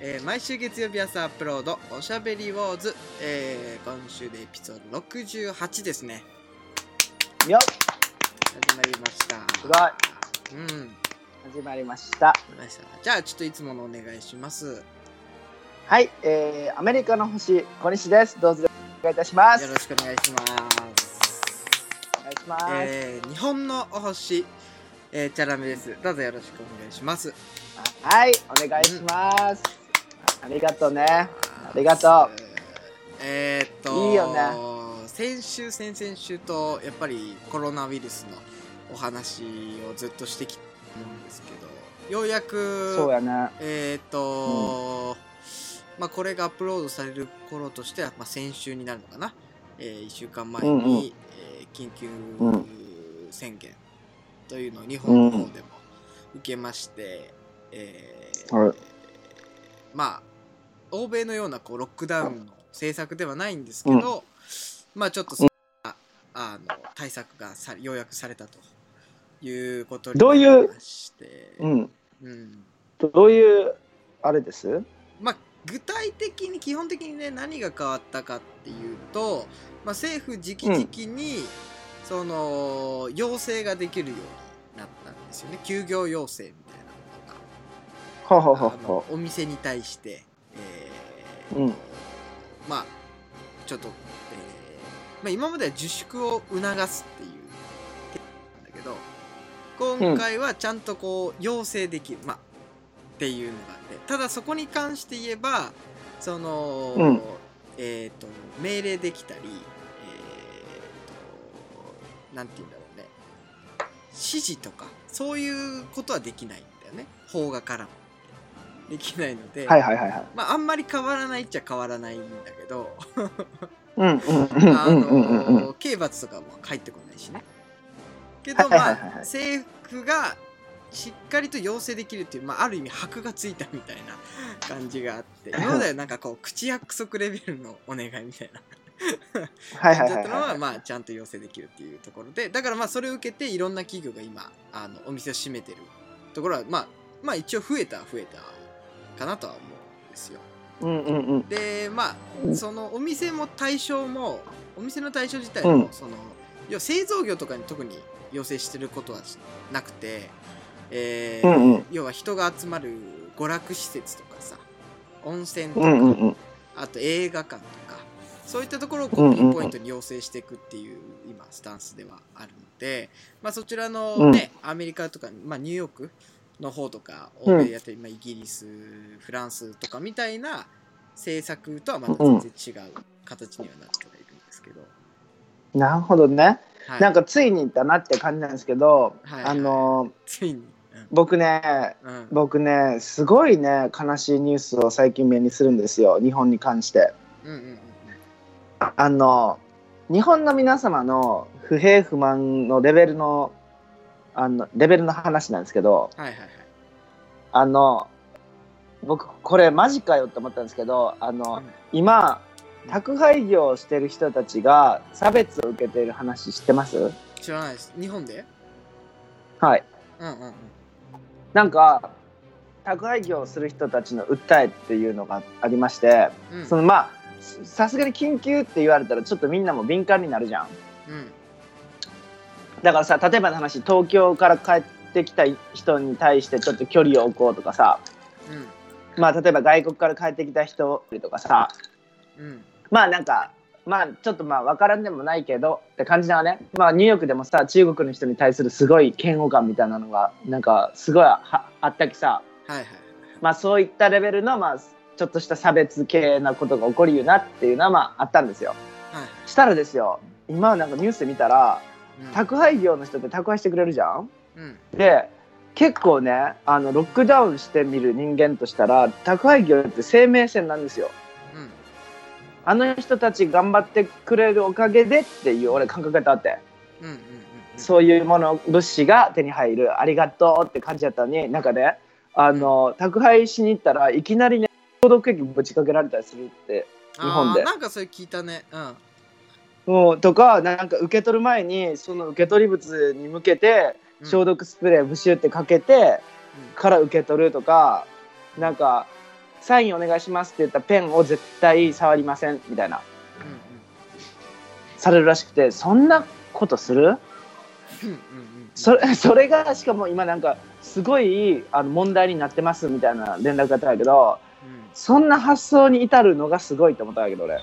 えー毎週月曜日朝アップロードおしゃべりウォーズ、えー今週でエピソード68ですねよっ始まりましたすごいうん始まりました。じゃあちょっといつものお願いしますはい、えー、アメリカの星、小西です。どうぞお願いいたします。よろしくお願いしますお願いします。えー日本のお星、えー、チャラメですどうぞよろしくお願いしますはい、お願いします。ありがとうね。ありがとえーっといいよね先週先々週とやっぱりコロナウイルスのお話をずっとしてきたんですけどようやう。くそうやね。えーっと、まあこれがアップロードされる頃としては、まあ、先週になるのかな、え1週間前に、うんうんえー緊急うん宣言というのを日本の方でも受けまして、えーはい。まあ欧米のようなこうロックダウンの政策ではないんですけど、まあちょっとそんなあの対策がさようやくされたということにどういうなりまして、うん。うん。どういう、あれです？まあ、具体的に基本的にね何が変わったかっていうと、まあ、政府直々に、その要請ができるようになったんですよね。休業要請みたいなのがあのほお店に対して、えーうん。まあちょっと、えーまあ、今までは自粛を促すっていう手なんだけど今回はちゃんとこう要請できる、まあっていうのがあって。ただそこに関して言えばその、うん。えっ、と命令できたりえー、となんて言うんだろうね。指示とかそういうことはできないんだよね。邦画からも。できないので、う。はいはいはいはい。まああんまり変わらないっちゃ変わらないんだけど。刑罰とかも返ってこないしね。けどまあはいはいはいはい。政府がしっかりと要請できるっていう、まあ、ある意味箔がついたみたいな感じがあって。今まではなんかこう口約束レベルのお願いみたいな はいはい感じだったのははいはい。まあちゃんと要請できるっていうところでだからまあそれを受けていろんな企業が今あのお店を閉めてるところはまあまあ一応増えたは増えたかなとは思うんですようんうんうん。でまあそのお店も対象もお店の対象自体うんもその、要は製造業とかに特に要請してることはなくて、えーうんうん要は人が集まる娯楽施設とかさ温泉とか、うんうんうん。あと映画館とかそういったところをこうピンポイントに要請していくっていう今スタンスではあるので、まあ、そちらのね、アメリカとか、まあ、ニューヨークの方とか欧米やってる、まあ、イギリスフランスとかみたいな政策とはまた全然違う形にはなってはいるんですけど、なるほどね。はい、なんかついにだなって感じなんですけど、はい。あのついに、僕ねうんうん。僕ねすごいね悲しいニュースを最近目にするんですよ日本に関して。うんうんうんあの日本の皆様の不平不満のレベルのあのレベルの話なんですけどはいはいはい。あの僕これマジかよって思ったんですけどあの、今宅配業をしてる人たちが差別を受けている話知ってます？知らないです。日本で？はい。うんうんうん。なんか宅配業をする人たちの訴えっていうのがありまして、うん。そのまあさすがに緊急って言われたらちょっとみんなも敏感になるじゃん。うん。だからさ例えばの話東京から帰ってきた人に対してちょっと距離を置こうとかさ。うん。まあ例えば外国から帰ってきた人とかさ。うん。まあなんかまあちょっとまあ分からんでもないけどって感じだね。まあニューヨークでもさ中国の人に対するすごい嫌悪感みたいなのがなんかすごいはあったきさ。はいはい。まあそういったレベルのまあちょっとした差別系なことが起こるよなっていうのはまああったんですよ。はい。はいしたらですよ今なんかニュースで見たらうん。宅配業の人って宅配してくれるじゃん？うん。で結構ねあのロックダウンしてみる人間としたら宅配業って生命線なんですよ。うん。あの人たち頑張ってくれるおかげでっていう俺感覚があって。うんうんうんうん。そういうもの物資が手に入るありがとうって感じだったのになんかねあの宅配しに行ったらいきなりね消毒液ぶちかけられたりするって日本で。なんかそれ聞いたね。うん。もうとかなんか受け取る前にその受け取り物に向けて消毒スプレーブシュってかけてから受け取るとかなんかサインお願いしますって言ったペンを絶対触りませんみたいな。うんうんされるらしくてそんなことする？うんうんうんそれそれがしかも今なんかすごいあの問題になってますみたいな連絡があったんだけどうんそんな発想に至るのがすごいと思ったんだけど俺。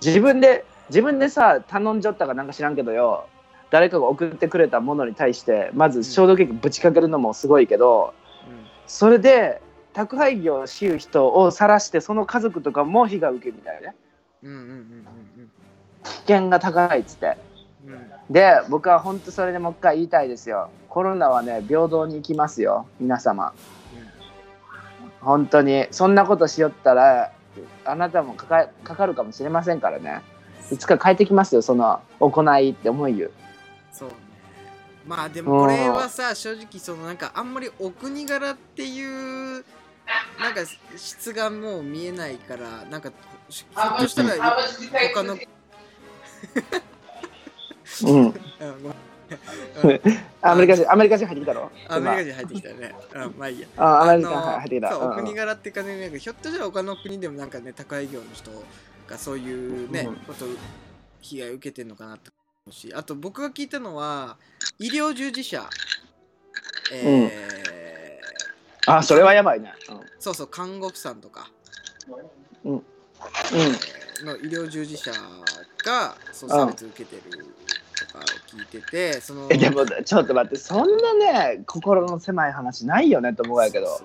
自分で自分でさ頼んじゃったかなんか知らんけどよ。誰かが送ってくれたものに対してまず消毒液ぶちかけるのもすごいけどそれで宅配業をしう人を晒してその家族とかも被害を受けるみたいなね。うんうんうんうん危険が高いっつって。うん。うんで僕は本当それでもう一回言いたいですよ。コロナはね平等に行きますよ。皆様本当に。そんなことしよったらあなたもかかかかるかもしれませんからね。いつか帰ってきますよその行いって思いよそうね。まあでもこれはさ正直そのなんかあんまりお国柄っていうなんか質がもう見えないからなんかひょっとしたら他のうん アメリカ人アメリカ人入ってきたろアメリカ人入ってきたね。うん、まあいいや。あアメリカ人入ってきた。そううん。お国柄っていうかね、なんかひょっとしたら他の国でもなんかね、宅配業の人がそういうね、うん。こと被害を受けてるのかなって思うし、あと僕が聞いたのは、医療従事者、えーあそれはやばいね。そうそう、看護婦さんとか。うん。うん。の医療従事者がそう差別受けてる。とかを聞いてて、その、えでもちょっと待ってそんなね心の狭い話ないよねと思うやけど。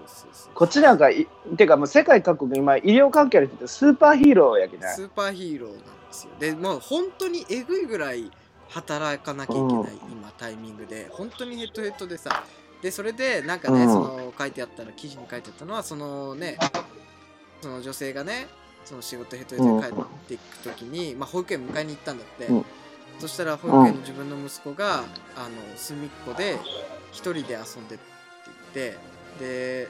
こっちなんかいてかもう世界各国今医療関係の人ってスーパーヒーローやけねスーパーヒーローなんですよ。で、もう本当にえぐいぐらい働かなきゃいけない、うん。今タイミングで、本当にヘッドヘッドでさ、で、それでなんかね、うん。その書いてあったら、記事に書いてあったのは、そのね、その女性がね、その仕事ヘッドヘッドで帰っていくときに、まあ保育園迎えに行ったんだって。うんそしたら保育園の自分の息子が、あの隅っこで一人で遊んでって言ってで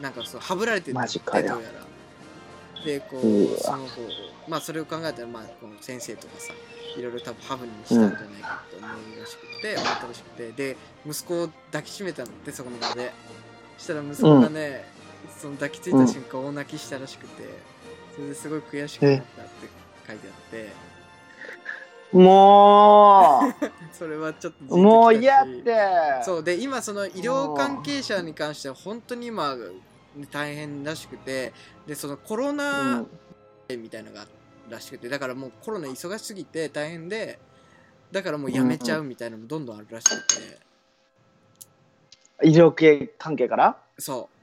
なんかそうはぶられててどうやら。でこうその子まあそれを考えたらまあこの先生とかさいろいろ多分ハブにしたんじゃないかと思うらしくて、思ったらしくてで息子を抱きしめたんだってそこの場で。そしたら息子がね、その抱きついた瞬間大泣きしたらしくてそれですごい悔しくなったって書いてあっても それはちょっとうもう嫌って。そうで今その医療関係者に関しては本当に今大変らしくてでそのコロうナんみたいのがらしくてだからもうコロナ忙しすぎて大変でだからもうやめちゃうみたいなのもどんどんあるらしくて。医療系関係から？そう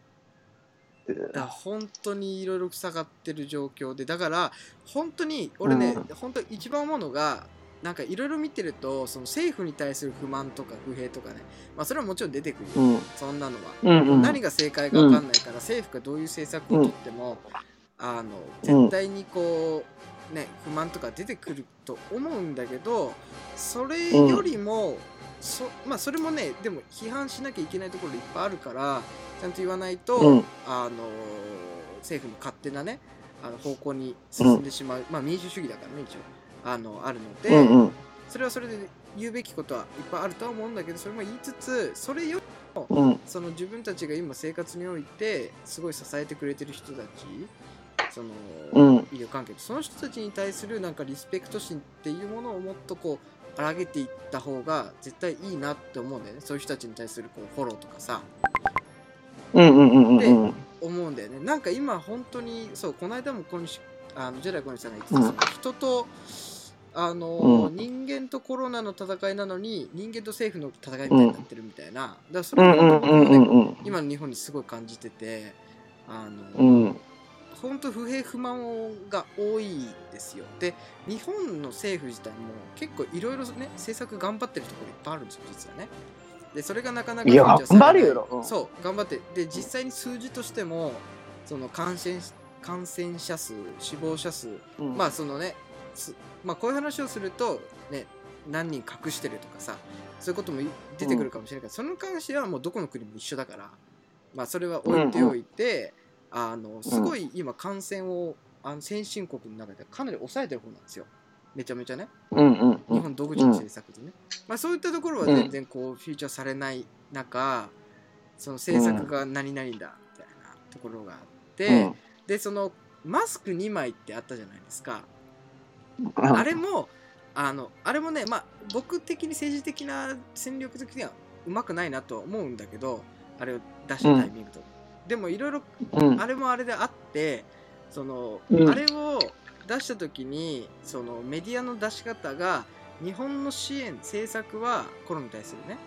だから本当にいろいろ塞がってる状況でだから本当に俺ね、う本当一番思うのがなんかいろいろ見てるとその政府に対する不満とか不平とかね。まあそれはもちろん出てくるよ、うん。そんなのは、うんうん。何が正解か分かんないから、政府がどういう政策をとっても、あの絶対にこうね不満とか出てくると思うんだけどそれよりも、そまあそれもねでも批判しなきゃいけないところいっぱいあるからちゃんと言わないと、うん。あの政府の勝手なねあの方向に進んでしまう、まあ民主主義だからね一応。あのあるので、うんうん。それはそれで言うべきことはいっぱいあるとは思うんだけどそれも言いつつそれよりうん。その自分たちが今生活においてすごい支えてくれてる人たちその、うん。医療関係その人たちに対するなんかリスペクト心っていうものをもっとこう荒げていった方が絶対いいなって思うんだよね。そういう人たちに対するこうフォローとかさ。うんうんうんうんうん。思うんだよね。なんか今本当にそうこの間も小西あのジェライ小西さんが言ってた、その人とあの、うん。人間とコロナの戦いなのに人間と政府の戦いみたいになってるみたいな、だからそれうんもうんうんうんうん今の日本にすごい感じててあうの、ん本当不平不満が多いですよ。で日本の政府自体も結構いろいろね政策頑張ってるところいっぱいあるんですよ実はね。でそれがなかなかいや頑張るよ。うん。そう頑張って。で実際に数字としてもその感染感染者数死亡者数うん。まあそのねすまあこういう話をするとね何人隠してるとかさそういうこともい出てくるかもしれないけど、それに関してはもうどこの国も一緒だからまあそれは置いておいて、あのすごい今感染をあの先進国の中でかなり抑えてる方なんですよ。めちゃめちゃね。うんうんうん。日本独自の制作でね、まあ、そういったところは全然こうフィーチャーされない中その制作が何々だみたいなところがあって、うん。でそのマスク2枚ってあったじゃないですか。うん。あれもあのあれもねまあ僕的に政治的な戦略的にはうまくないなとは思うんだけどあれを出したタイミングと、でもいろいろうん。あれもあれであってその、うん。あれを出した時にそのメディアの出し方が日本の支援政策はコロナに対するね。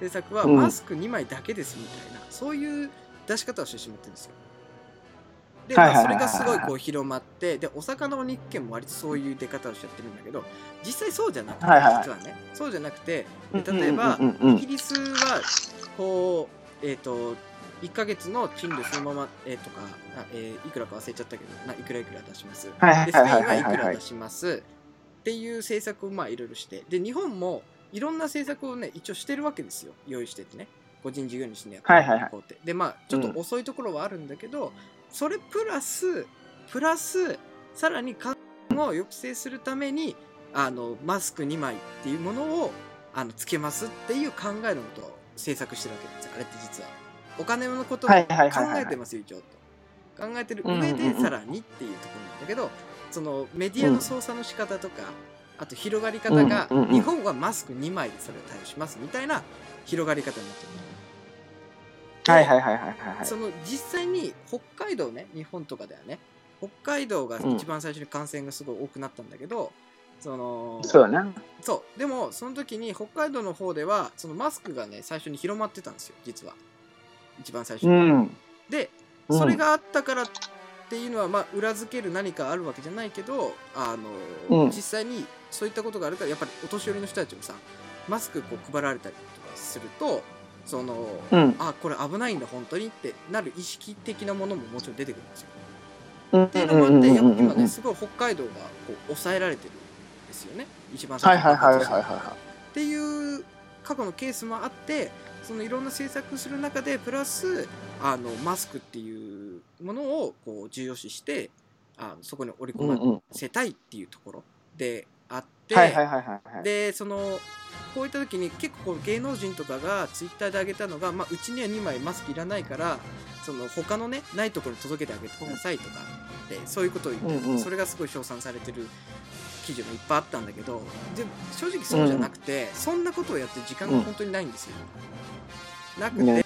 政策はうん。マスク2枚だけですみたいな、そういう出し方をしてしまってるんですよ。で、まあ、それがすごいこう広まってでお魚の日券も割とそういう出方をしちゃってるんだけど実際そうじゃなくて、はいはいはい。実はね。そうじゃなくてで例えば、うんうんうん。うんイギリスはこうえっ、と1ヶ月の賃料そのまま、えーとかあ、えーいくらか忘れちゃったけどないくらいくら出します。はいでスペインはいくら出しますっていう政策をまあいろいろして。で日本もいろんな政策をね一応してるわけですよ。用意しててね。個人事業主にやってはいはいはい。こうって。でまあちょっと遅いところはあるんだけど、それプラスプラスさらに感染を抑制するためにあのマスク2枚っていうものをあのつけますっていう考えのことを制作してるわけですよ。あれって実はお金のこともはい考えてますよ一応と。考えてる上でさらにっていうところなんだけどそのメディアの操作の仕方とか、あと広がり方が、日本はマスク2枚でそれを対応しますみたいな広がり方になってるはいはいはいはいはいその実際に北海道ね日本とかではね。北海道が一番最初に感染がすごい多くなったんだけど、そのそうだねそう。でもその時に北海道の方ではそのマスクがね最初に広まってたんですよ実は一番最初うに、ん。でうん。それがあったからっていうのはまあ裏付ける何かあるわけじゃないけどあの、うん。実際にそういったことがあるからやっぱりお年寄りの人たちもさマスクこう配られたりとかするとその、うん。あこれ危ないんだ本当にってなる意識的なものももちろん出てくるんですよ。うん。っていうのもあって今ねすごい北海道がこう抑えられてるんですよね。一番はいはいはいはいにはいはっていう過去のケースもあってそのいろんな政策する中でプラスあのマスクっていうものをこう重要視してあのそこに織り込ませたいっていうところであって、でそのこういった時に結構こう芸能人とかがツイッターで上げたのが、まあ、うちには2枚マスクいらないからその他のねないところに届けてあげてくださいとかでそういうことを言って、それがすごい称賛されてる記事もいっぱいあったんだけどで正直そうじゃなくて、そんなことをやってる時間が本当にないんですよ。なくて、ね。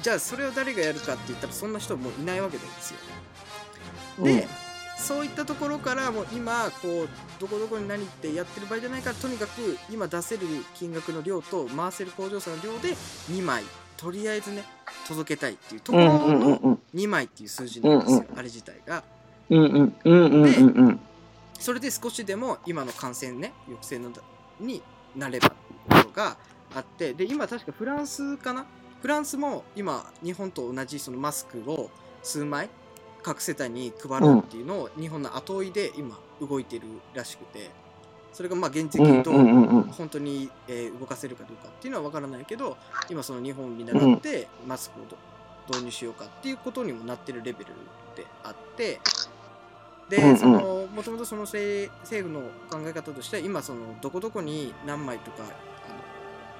じゃあそれを誰がやるかって言ったらそんな人もういないわけですよ。で、そういったところからもう今こうどこどこに何ってやってる場合じゃないからとにかく今出せる金額の量と回せる工場差の量で2枚。とりあえずね届けたいっていうところうんうんうんのうん。2枚っていう数字なんですよ、うんあれ自体が。うそれで少しでも今の感染ね抑制のになればっていうのがあってで今確かフランスかな？フランスも今日本と同じそのマスクを数枚各世帯に配るっていうのを日本の後追いで今動いてるらしくてそれがまあ現実的にどう本当に、えー動かせるかどうかっていうのは分からないけど今その日本を見習ってマスクをど導入しようかっていうことにもなってるレベルであってで、うんうん。そのもともとその政政府の考え方として今そのどこどこに何枚とか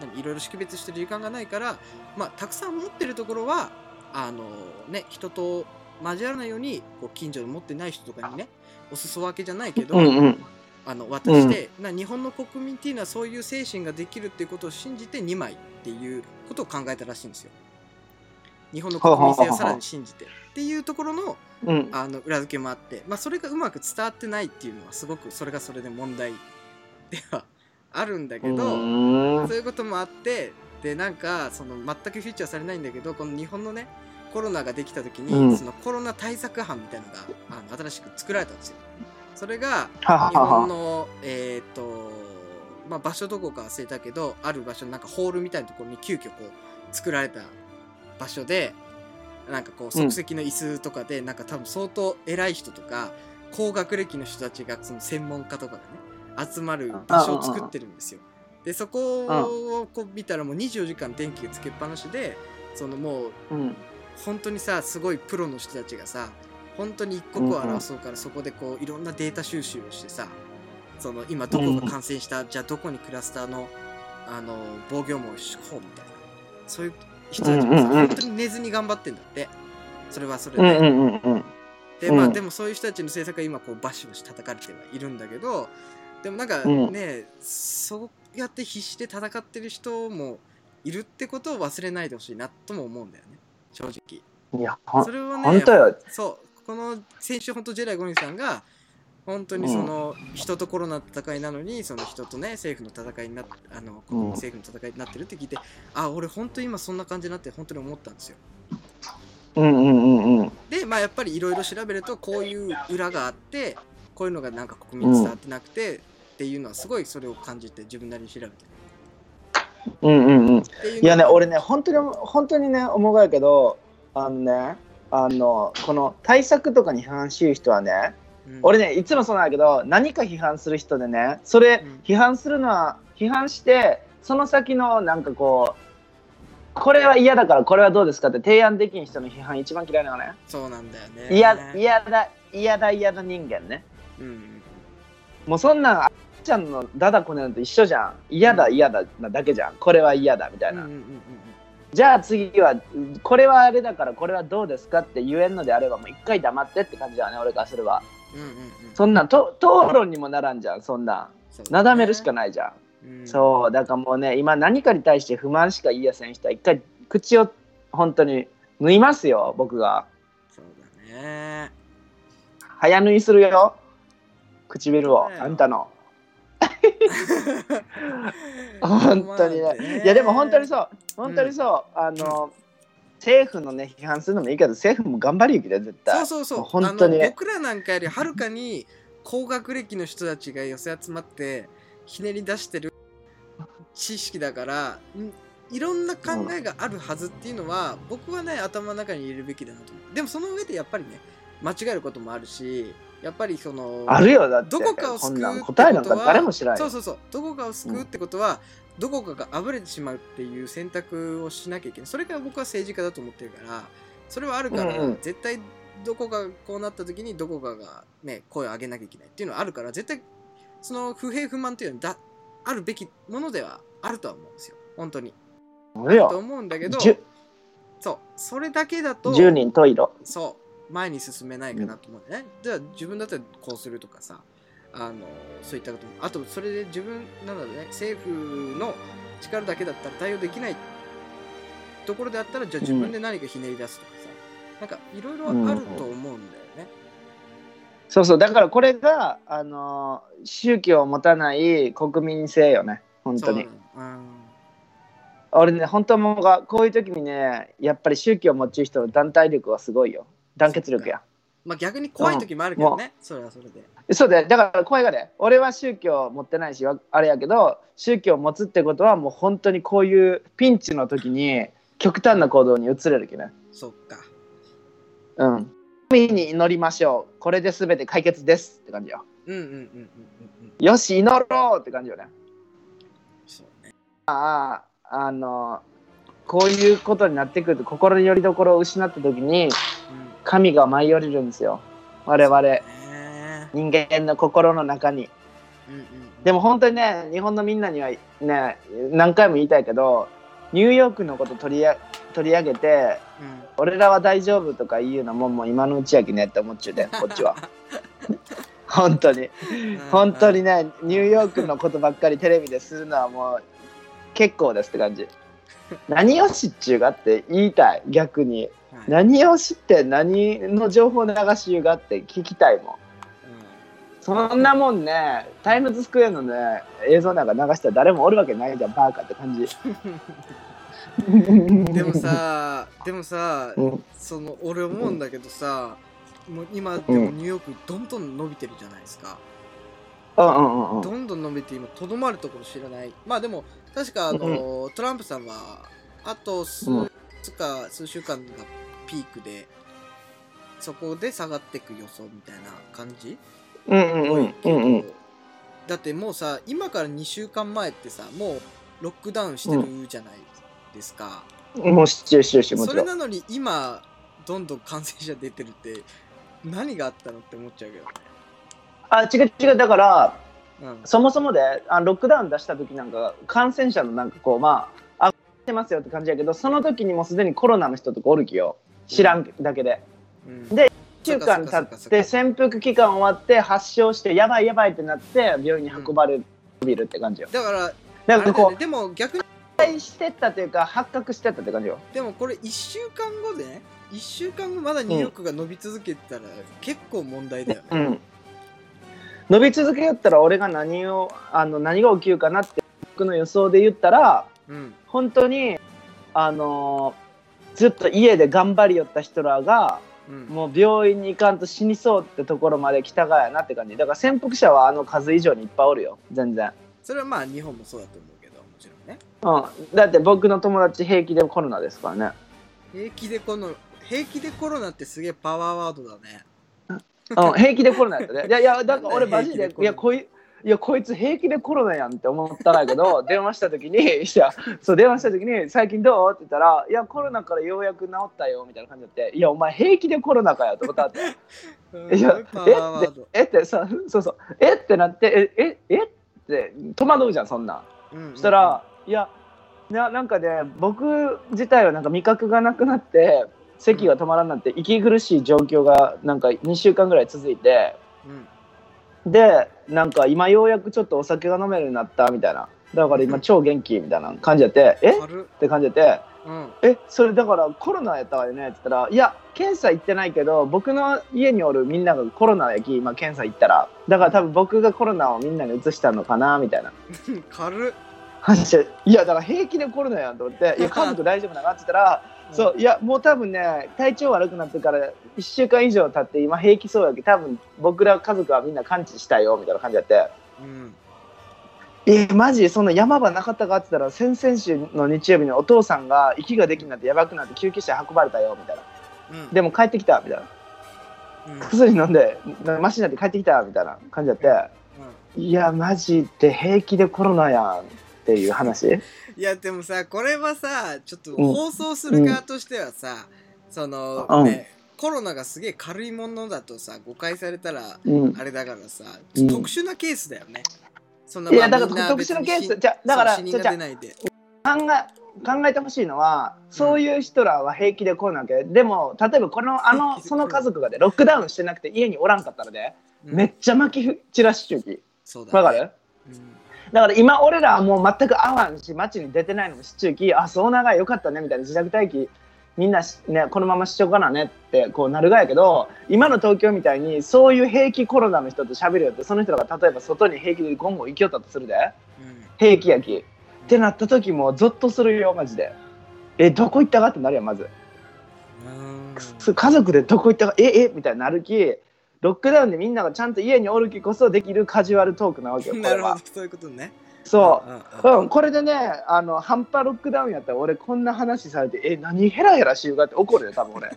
あの何いろいろ識別してる時間がないから、まあ、たくさん持ってるところはあの、ね、人と交わらないようにこう近所で持ってない人とかにねお裾分けじゃないけど、うんうん。あの渡して、な日本の国民っていうのはそういう精神ができるっていうことを信じて2枚っていうことを考えたらしいんですよ。日本の国民性をさらに信じて。っていうところのうん。あの裏付けもあって、まあ、それがうまく伝わってないっていうのはすごくそれがそれで問題ではあるんだけど、うん。そういうこともあってでなんかその全くフィーチャーされないんだけどこの日本のねコロナができた時に、うん。そのコロナ対策班みたいなのがあの新しく作られたんですよ。それが日本はのえっ、とまあ場所どこか忘れたけどある場所なんかホールみたいなところに急遽こう作られた場所でなんかこう即席の椅子とかで、なんか多分相当偉い人とか高学歴の人たちがその専門家とかがね集まる場所を作ってるんですよ。でそこをこう見たらもう24時間電気がつけっぱなしでそのもううん。本当にさすごいプロの人たちがさ本当に一刻を争うからそこでこういろんなデータ収集をしてさその今どこが感染した、じゃあどこにクラスターのあの防御網を敷こうみたいな。そういう人たちもさ、本当に寝ずに頑張ってんだって。それはそれで。でまあうん。でもそういう人たちの政策が今こうバシバシ叩かれてはいるんだけどでもなんかうん。ね、そうやって必死で戦ってる人もいるってことを忘れないでほしいなとも思うんだよね。正直。いや、それをね本当よ。そう。この先週本当ジェライ・ゴニさんが本当にその人とコロナの戦いなのにその人とね政府の戦いになっあのうん政府の戦いになってるって聞いて、あ俺本当に今そんな感じになって本当に思ったんですようんうんうんうん。でまあやっぱりいろいろ調べるとこういう裏があってこういうのがなんか国民に伝わってなくて、っていうのはすごいそれを感じて自分なりに調べてるうんうんうん。いやね、俺ね、本当に、本当にね、思うがやけど、あのね、あの、この対策とかに批判しう人はね、うん俺ね、いつもそうなんだけど、何か批判する人でね、それうん、批判するのは、批判して、その先の、なんかこう、これは嫌だからこれはどうですかって提案できん人の批判一番嫌いなのね。そうなんだよね嫌嫌だ、嫌だ、嫌だ人間ね。うんうんもうそんなん、あっちゃんのダダこねるのと一緒じゃん。嫌だ、嫌だなだけじゃん。これは嫌だ、みたいな。うんうんうんうんじゃあ次は、うんこれはあれだからこれはどうですかって言えんのであれば、もう一回黙ってって感じだね、俺からすれば。うんうんうん。そんなんと討論にもならんじゃん、そんなね。なだめるしかないじゃん。うん。そう、だからもうね、今何かに対して不満しか言いやせん人は、一回口を本当に縫いますよ、僕が。そうだね。早縫いするよ、唇をあんたの。本当にまあね。いや、でも本当にそう、本当にそう、あの、政府のね、批判するのもいいけど、政府も頑張りゆきで、絶対。そうそうそう本当にあの僕らなんかよりはるかに高学歴の人たちが寄せ集まってひねり出してる知識だからんいろんな考えがあるはずっていうのは、僕はね頭の中に入れるべきだなと思うでもその上でやっぱりね間違えることもあるしやっぱりそのあるよ、だって。どこかを救うってことは。そうそうそうどこかを救うってことは、どこかがあぶれてしまうっていう選択をしなきゃいけない。それが僕は政治家だと思ってるからそれはあるから、うんうん。絶対どこかがこうなった時にどこかがね声を上げなきゃいけないっていうのはあるから絶対その不平不満っていうのはだあるべきものではあるとは思うんですよ。本当に。あるよ。と思うんだけどそう。それだけだと10人十色。そう。前に進めないかなと思うんだよね、じゃあ自分だったらこうするとかさあのそういったことも。あとそれで自分なんだろうね政府の力だけだったら対応できないところであったらじゃあ自分で何かひねり出すとかさ、なんかいろいろあると思うんだよね、そうそう、だからこれが、あのー宗教を持たない国民性よね、本当に。俺ね、本当もうが、こういう時にね、やっぱり宗教を持ちる人の団体力はすごいよ。団結力や。まあ逆に怖い時もあるけどね、それはそれでそうだよ、だから声がね、俺は宗教を持ってないし、わあれやけど、宗教を持つってことはもう本当にこういうピンチの時に極端な行動に移れるけね。そっかうん。神に祈りましょう。これで全て解決ですって感じよ。うんうんうんうんうんうんよし、祈ろうって感じよね。そうねああ、あの、こういうことになってくると、心の拠り所を失った時に、うん神が舞い降りるんですよ。我々、ね人間の心の中に。うんうんでも本当にね、日本のみんなにはね、何回も言いたいけど、ニューヨークのこと取りや取り上げて、うん俺らは大丈夫とか言うのももう今のうちやきねって思っちゅうで、こっちは。本当に。本当にね、ニューヨークのことばっかりテレビでするのはもう結構ですって感じ。何を知っちゅうがって言いたい、逆に。はい何を知って何の情報流しゆうがって聞きたいもん。うんそんなもんね、タイムズスクエアのね、映像なんか流したら誰もおるわけないじゃん、バーカって感じ。でも、さでもさうん、その俺思うんだけどさもう今でうんもニューヨークどんどん伸びてるじゃないですか、うんうんうんうん。どんどん伸びて今とどまるところ知らない。まあでも確かあの、トランプさんはあと数うん。日か数週間がピークでそこで下がっていく予想みたいな感じ？うんうんうんうんうん。だってもうさ今から2週間前ってさもうロックダウンしてるじゃないですか、もう知ってる知ってる知ってるもちろん。それなのに今どんどん感染者出てるって何があったのって思っちゃうけどね。あ、違う違う、だから、うん。そもそもであロックダウン出した時なんか感染者のなんかこうまああってますよって感じやけどその時にもうすでにコロナの人とかおるきよ。知らんだけで。うん。で1週間経って潜伏期間終わって発症してやばいやばいってなって病院に運ばれるって感じよ。だからこあれだよね。でも逆にう期待してったというか発覚してったって感じよ。でもこれ1週間後でね1週間後まだニューヨークが伸び続けてたら結構問題だよね、うん。伸び続けよったら俺が何をあの何が起きるかなって僕の予想で言ったらうん。本当にあのーずっと家で頑張りよった人らがうんもう病院に行かんと死にそうってところまで来たがやなって感じ。だから潜伏者はあの数以上にいっぱいおるよ全然、それはまあ日本もそうだと思うけどもちろんね。うん、だって僕の友達平気でコロナですからね。平気でこの平気でコロナってすげえパワーワードだね。うん、平気でコロナやったね。いやいや、だから俺マジで、いや、こい、いや、こいつ平気でコロナやんって思ったんだけど、電話した時に、いや、そう、電話した時に、最近どうって言ったら、いや、コロナからようやく治ったよ、みたいな感じで、いや、お前平気でコロナかよってことあって、うんいやパワーワードえってさ、そうそう、えってなって、え、え、えって戸惑うじゃん、そんな。ん。うんそしたら、いやななんかね僕自体はなんか味覚がなくなって咳が止まらなくなって息苦しい状況がなんか2週間ぐらい続いてうんでなんか今ようやくちょっとお酒が飲めるようになったみたいな。だから今超元気みたいな感じやってえ？っ。て感じやってうん。え？それだからコロナやったわよねって言ったらいや検査行ってないけど僕の家におるみんながコロナやき今検査行ったら。だから多分僕がコロナをみんなに移したのかなみたいな。軽っ。話でいやだから平気でコロナやんと思って「いや 家族大丈夫なの?」って言ったら「そういやもう多分ね体調悪くなってから1週間以上経って今平気そうやけど多分僕ら家族はみんな完治したよ」みたいな感じやって。うん「えマジそんな山場なかったか?」って言ったら先々週の日曜日にお父さんが息ができになってやばくなって救急車運ばれたよみたいな。うん。でも帰ってきたみたいな。うん。薬飲んでマシになって帰ってきたみたいな感じやって。いやマジで平気でコロナやんっていう話。いやでもさこれはさちょっとうん。放送する側としてはさ、その、うん。ねコロナがすげえ軽いものだとさ誤解されたらうん。あれだからさ、うん。特殊なケースだよね。そんないやだから特殊なケース。じゃだからそう死人が出ないで。考え考えてほしいのはそういう人らは平気でコロナけ。でも例えばこのあのその家族がでロックダウンしてなくて家におらんかったらで、うん。めっちゃ巻き散らし中期そうだ、ね、わかる？うん。だから今俺らはもう全く合わんし街に出てないのもし中期あそう長いよかったねみたいな自宅待機みんなし、ね、このまましちゃおうかなねってこうなるがやけど今の東京みたいにそういう平気コロナの人と喋るよってその人らが例えば外に平気でゴンゴン行きよったとするで。うん。平気やき。ってなった時もゾッとするよマジで。えどこ行ったかってなるやんまず。家族でどこ行ったかええみたいになるきロックダウンでみんながちゃんと家におるきこそできるカジュアルトークなわけよこなれは。るほどそういうことねそう。うんうん、これでねあの半端ロックダウンやったら俺こんな話されてえ何ヘラヘラしゆうかって怒るよ多分俺。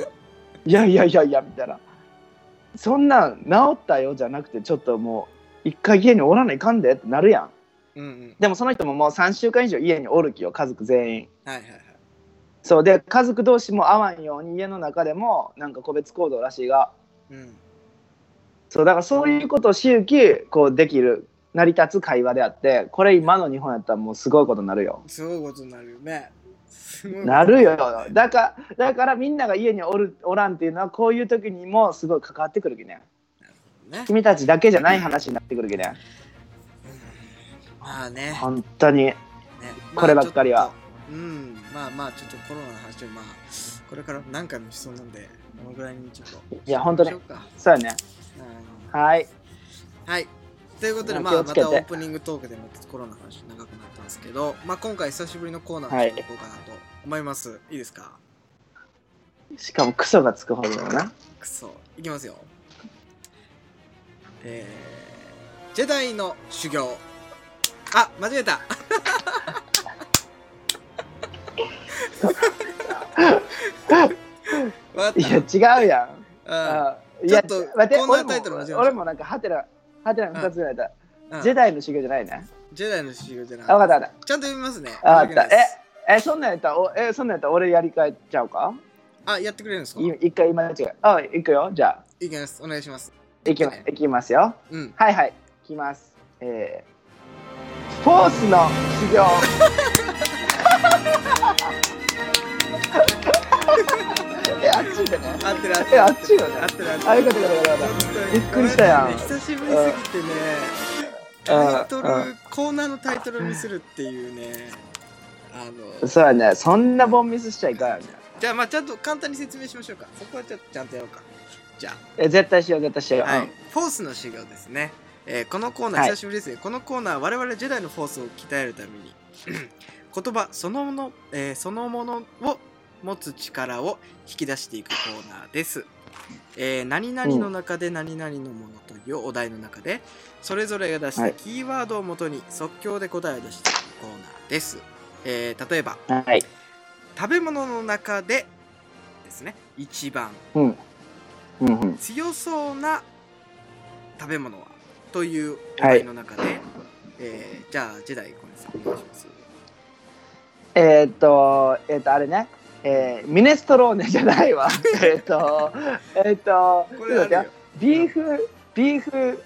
いやいやいやいやみたいな。そんなん治ったよじゃなくてちょっともう一回家におらないかんでってなるやん。うんうん。でもその人ももう3週間以上家におるきよ家族全員。はいはいはい。そう。で家族同士も会わんように家の中でもなんか個別行動らしいが。うん。そうだからそういうことをしゆきこうできる成り立つ会話であってこれ今の日本やったらもうすごいことになるよ。すごいことになるよね。なる。よ。だからだからみんなが家におるおらんっていうのはこういう時にもすごい関わってくるきね。ね。君たちだけじゃない話になってくるきね。まあね。本当に。ね。こればっかりは。うん。まあまあちょっとコロナの話はまあこれから何回もしそうなんでこのぐらいにちょっといや本当に。そうやね。うん。はい。はいということで、ままあ、またオープニングトークでまたコロナの話長くなったんですけど、まあ、今回久しぶりのコーナーをはいしていこうかなと思います。い、いですか？しかもクソがつくほどだなくそ。いきますよ。えー、ジェダイの修行。あ、間違えた。いっや違うやんた。あいやちょっと待ってこんな俺もタイトル間違えました俺もなんかハテナハテナ2つぐらいだジェダイの修行じゃないね。ジェダイの修行じゃない。あ分かった分かっちゃんと読みますね。た分かった。ええそんなんやったらおえそんなんやったら俺やり替えちゃうか？あ、やってくれるんですか？い一回今違うあ行くよ。じゃあ。いきます。お願いします。行きます。行きますよ。うん。はいはい。行きます。えー、フォースの修行。え、あっちでね。合ってる合ってえ、るあっちよね。合。ってる合ってる。あ、よかったよかったよかっびっくりしたやん。久しぶりすぎてねタイトルコーナーのタイトルにするっていうねあた。の。そうやね。そんなボンミスしちゃいかんよね。じゃあまあちゃんと簡単に説明しましょうか。そこはちょっとちゃんとやろうか。じゃあ。え、絶対しよう、絶対しよう。はい。うん、フォースの修行ですね、えーこのコーナーはい。久しぶりですね、このコーナー我々ジェダイのフォースを鍛えるために 言葉そのもの、えーそのものを持つ力を引き出していくコーナーです、えー何々の中で何々のものというお題の中でそれぞれが出したはいキーワードをもとに即興で答えを出していくコーナーです、えー例えばはい。食べ物の中でですね一番うん。うんうん。強そうな食べ物はというお題の中で、えーじゃあジェダイ小西さんお願いしますえーっと、えーっと、あれね。えー、ミネストローネじゃないわ。えーっと、えーっと、これあるよ。ビーフ、ビーフ、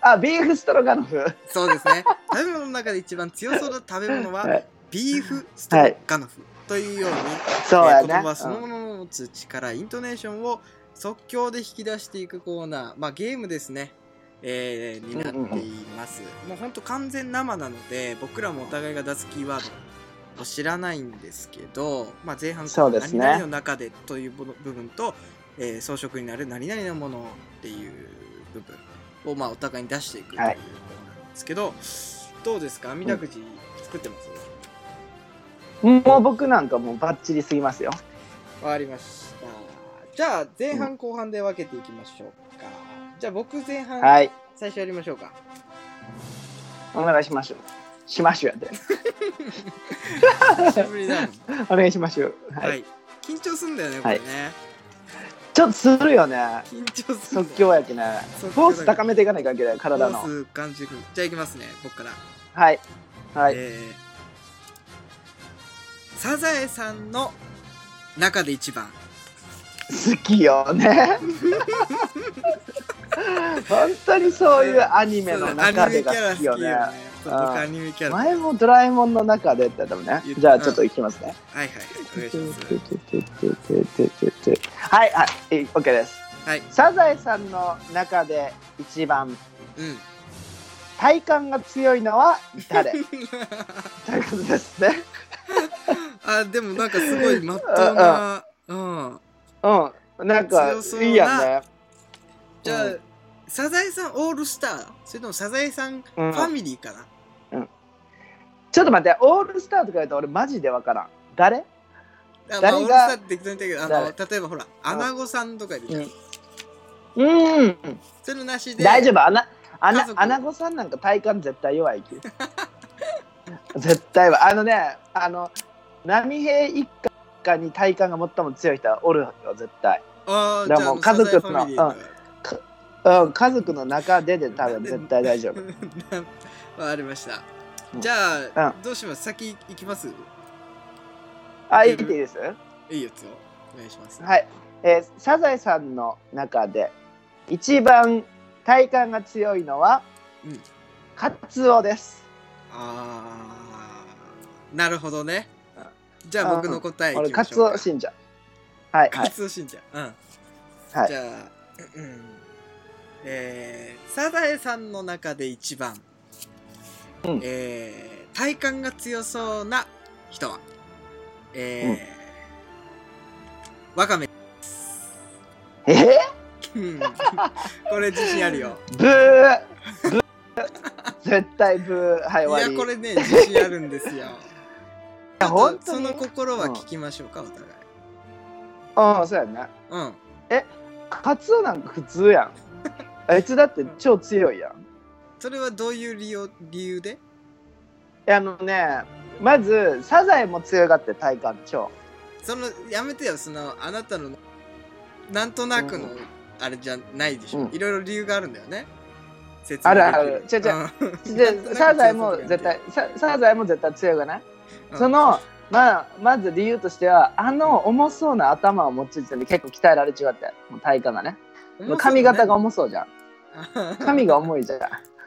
あ、ビーフストロガノフ。そうですね。食べ物の中で一番強そうな食べ物ははい。ビーフストロガノフ。というように、そうやね。えー言葉そのものの持つ力、イントネーションを即興で引き出していくコーナー、まあ、ゲームですね、えーになっています、もうほん。と完全生なので僕らもお互いが出すキーワードを知らないんですけど、まあ、前半そうですね何々の中でという部分と、えー装飾になる何々のものっていう部分を、まあ、お互いに出していくというコーナーはいなんですけど、どうですか？網だくじ作ってます、うんもう僕なんかもうバッチリすぎますよ。わかりました。じゃあ、前半後半で分けていきましょうか。じゃあ、僕前半、はい。最初やりましょうか。お願いしましょう。しましょうやで。久しぶりだもん。お願いしましょう。は。はいい。緊張すんだよね、これね。ちょっとするよね。緊張すんだ即興やきね。フォース高めていかないかんけない、体の。フォース感じる。じゃあ、いきますね、僕から。はい。はい。えー、サザエさんの中で一番。好きよね。本当にそういうアニメの中でが好きよね。アニメキャラ。はい前もドラえもんの中でってやったもんね。じゃあちょっといきますね。はい、お願いします。はいはい、オッケーです。はい。サザエさんの中で一番うん。体感が強い。のは誰とい。うことですね。あ、でもなんかすごい。まっとうな。うん。うん。なんかい。い。やんね。じゃあ、うんサザエさんオールスターそれともサザエさんフうんァミリーかな、ちょっと待って、オールスターとか言うと俺マジでわからん。誰？あまあ、誰が？オールスターって適当に言ったけどあの誰？例えばほらアナゴさんとかいるじゃん、うん。うん。そういうのなしで大丈夫。アナ、アナ、アナゴさんなんか体感絶対弱いき。絶対は。あのね、あの、波平一家に体感が最も強い人はおるよ、絶対。ああじゃああのだからもう家族サザエファミリーのうん、家族の中でで多分絶対大丈夫。わかりましたうんじゃあ、うんどうします？先行きます？あ、いいです？いいやつをお願いします。はい。えーサザエさんの中で一番体感が強いのは、うん。カツオです。あーなるほどね。じゃあ僕の答えい俺、カツきましょうか。オ信者。はい、はカい。ツオ信者。うん。はい。じゃあ、うん。えー、サザエさんの中で一番、うんえー、体感が強そうな人は、えーわかめ。え？ー、うん これ自信あるよ。ブーブー絶対ブー。はい、いや、終わり。これね、自信あるんですよ。ちょっ本当その心は聞きましょうか、お互い。うん、そうやな。うん。カツオなんか普通やん。あいつだって超強いやん。それはどういう理由理由で？あのね、まず、サザエも強がって体感超。その、やめてよ、その、あなたの、なんとなくのうん、あれじゃないでしょ。うんいろいろ理由があるんだよね。説ある明できある違う違うサザエも絶対、ササザエも絶対強いがない、うんその、まあ、まず理由としては、あの重そうな頭を持つ時点で結構鍛えられちまって、もう体感がね。髪型が重そうじゃん。髪が重いじゃん。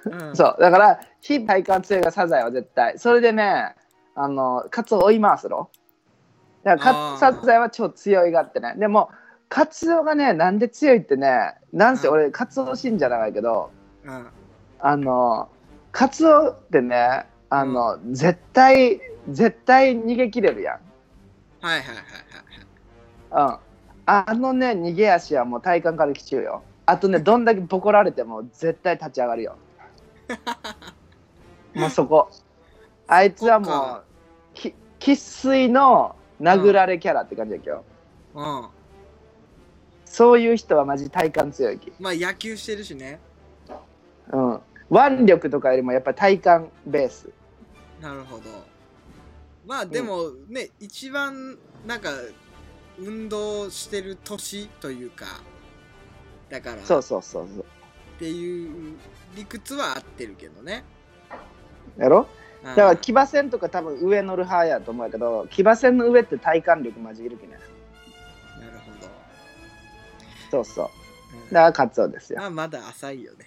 うん。そう。だから非体幹強いがサザエは絶対。それでねあのカツオ追い回すろだからサザエは超強いがってね。でもカツオがねなんで強いってねなんせうん。俺カツオ信者長いけどうん。あのカツオってねあの、絶対絶対逃げ切れるやん。はいはいはいはいうん。あのね逃げ足はもう体幹からきちゅうよ。あとねどんだけボコられても絶対立ち上がるよ もうそこ。あいつはもうき生粋の殴られキャラって感じやけど、うん。そういう人はマジ体幹強いきまあ野球してるしね。うん。腕力とかよりもやっぱり体幹ベース。なるほど。まあでもね、一番なんか運動してる年というかだから。そうそうそうそう。っていう理屈は合ってるけどね。やろ？だだから騎馬戦とか多分上乗る派やと思うけど騎馬戦の上って体幹力マジいるきねなるほど、そうそう。うん。だからカツオですよ。まあまだ浅いよね。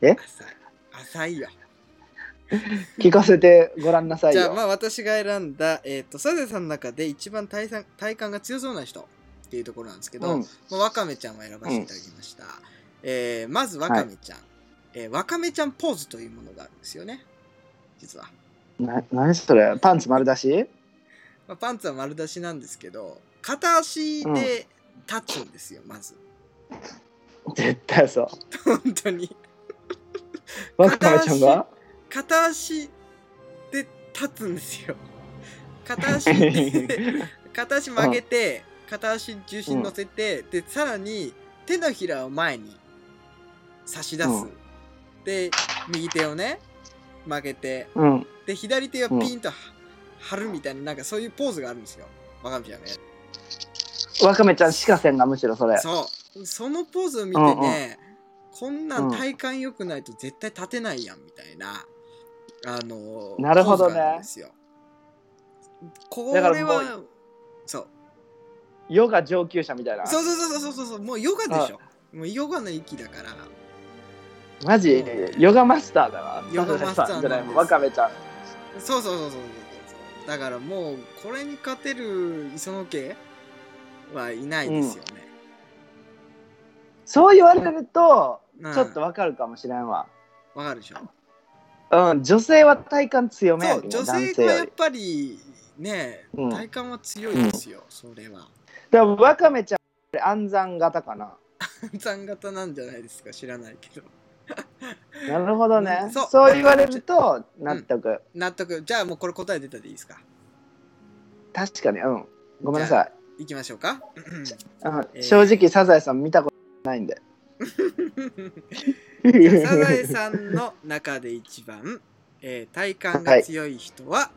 え？浅い。浅いよ。聞かせてごらんなさいよ。じゃあまあ私が選んだ、えっとサゼさんの中で一番体幹体幹が強そうな人っていうところなんですけど、うん。まあ、わかめちゃんを選ばせていただきました、えーまずわかめちゃん、えーわかめちゃんポーズというものがあるんですよね。実は、な何それ？パンツ丸出し？まあ、パンツは丸出しなんですけど片足で立つんですよ、まず。絶対そう。本当に。わかめちゃんが？片足で立つんですよ。片足で 片足曲げて片足重心乗せて、でさらに手のひらを前に差し出す、うん。で右手をね曲げて。うん。で左手をピンとは張るみたいななんかそういうポーズがあるんですよ。わかめちゃんね。わかめちゃんしかせんがむしろそれ。そう。そのポーズを見てね、こんなん体幹良くないと絶対立てないやんみたいな。あのなるほどね。これはそう。ヨガ上級者みたいな。そうそうそうそうそうそう。もうヨガでしょ。もうヨガの域だからマジ？ヨガマスターだわヨガマスターじゃないわかめちゃん。そうそうそうそうだからもうこれに勝てる磯野家はいないですよね、そう言われるとうん。ちょっとわかるかもしれんわ。わかるでしょ。うん女性は体幹強めやけどそう女男性より性がやっぱりね、うん。体幹は強いですよ、それは。でもわかめちゃん暗算型かな。残型なんじゃないですか知らないけど なるほどね、うんそう。そう言われると納得、納得。じゃあもうこれ答え出たでいいですか？確かに。うん。ごめんなさい、いきましょうか。正直サザエさん見たことないんで。サザエさんの中で一番、えー体幹が強い人は、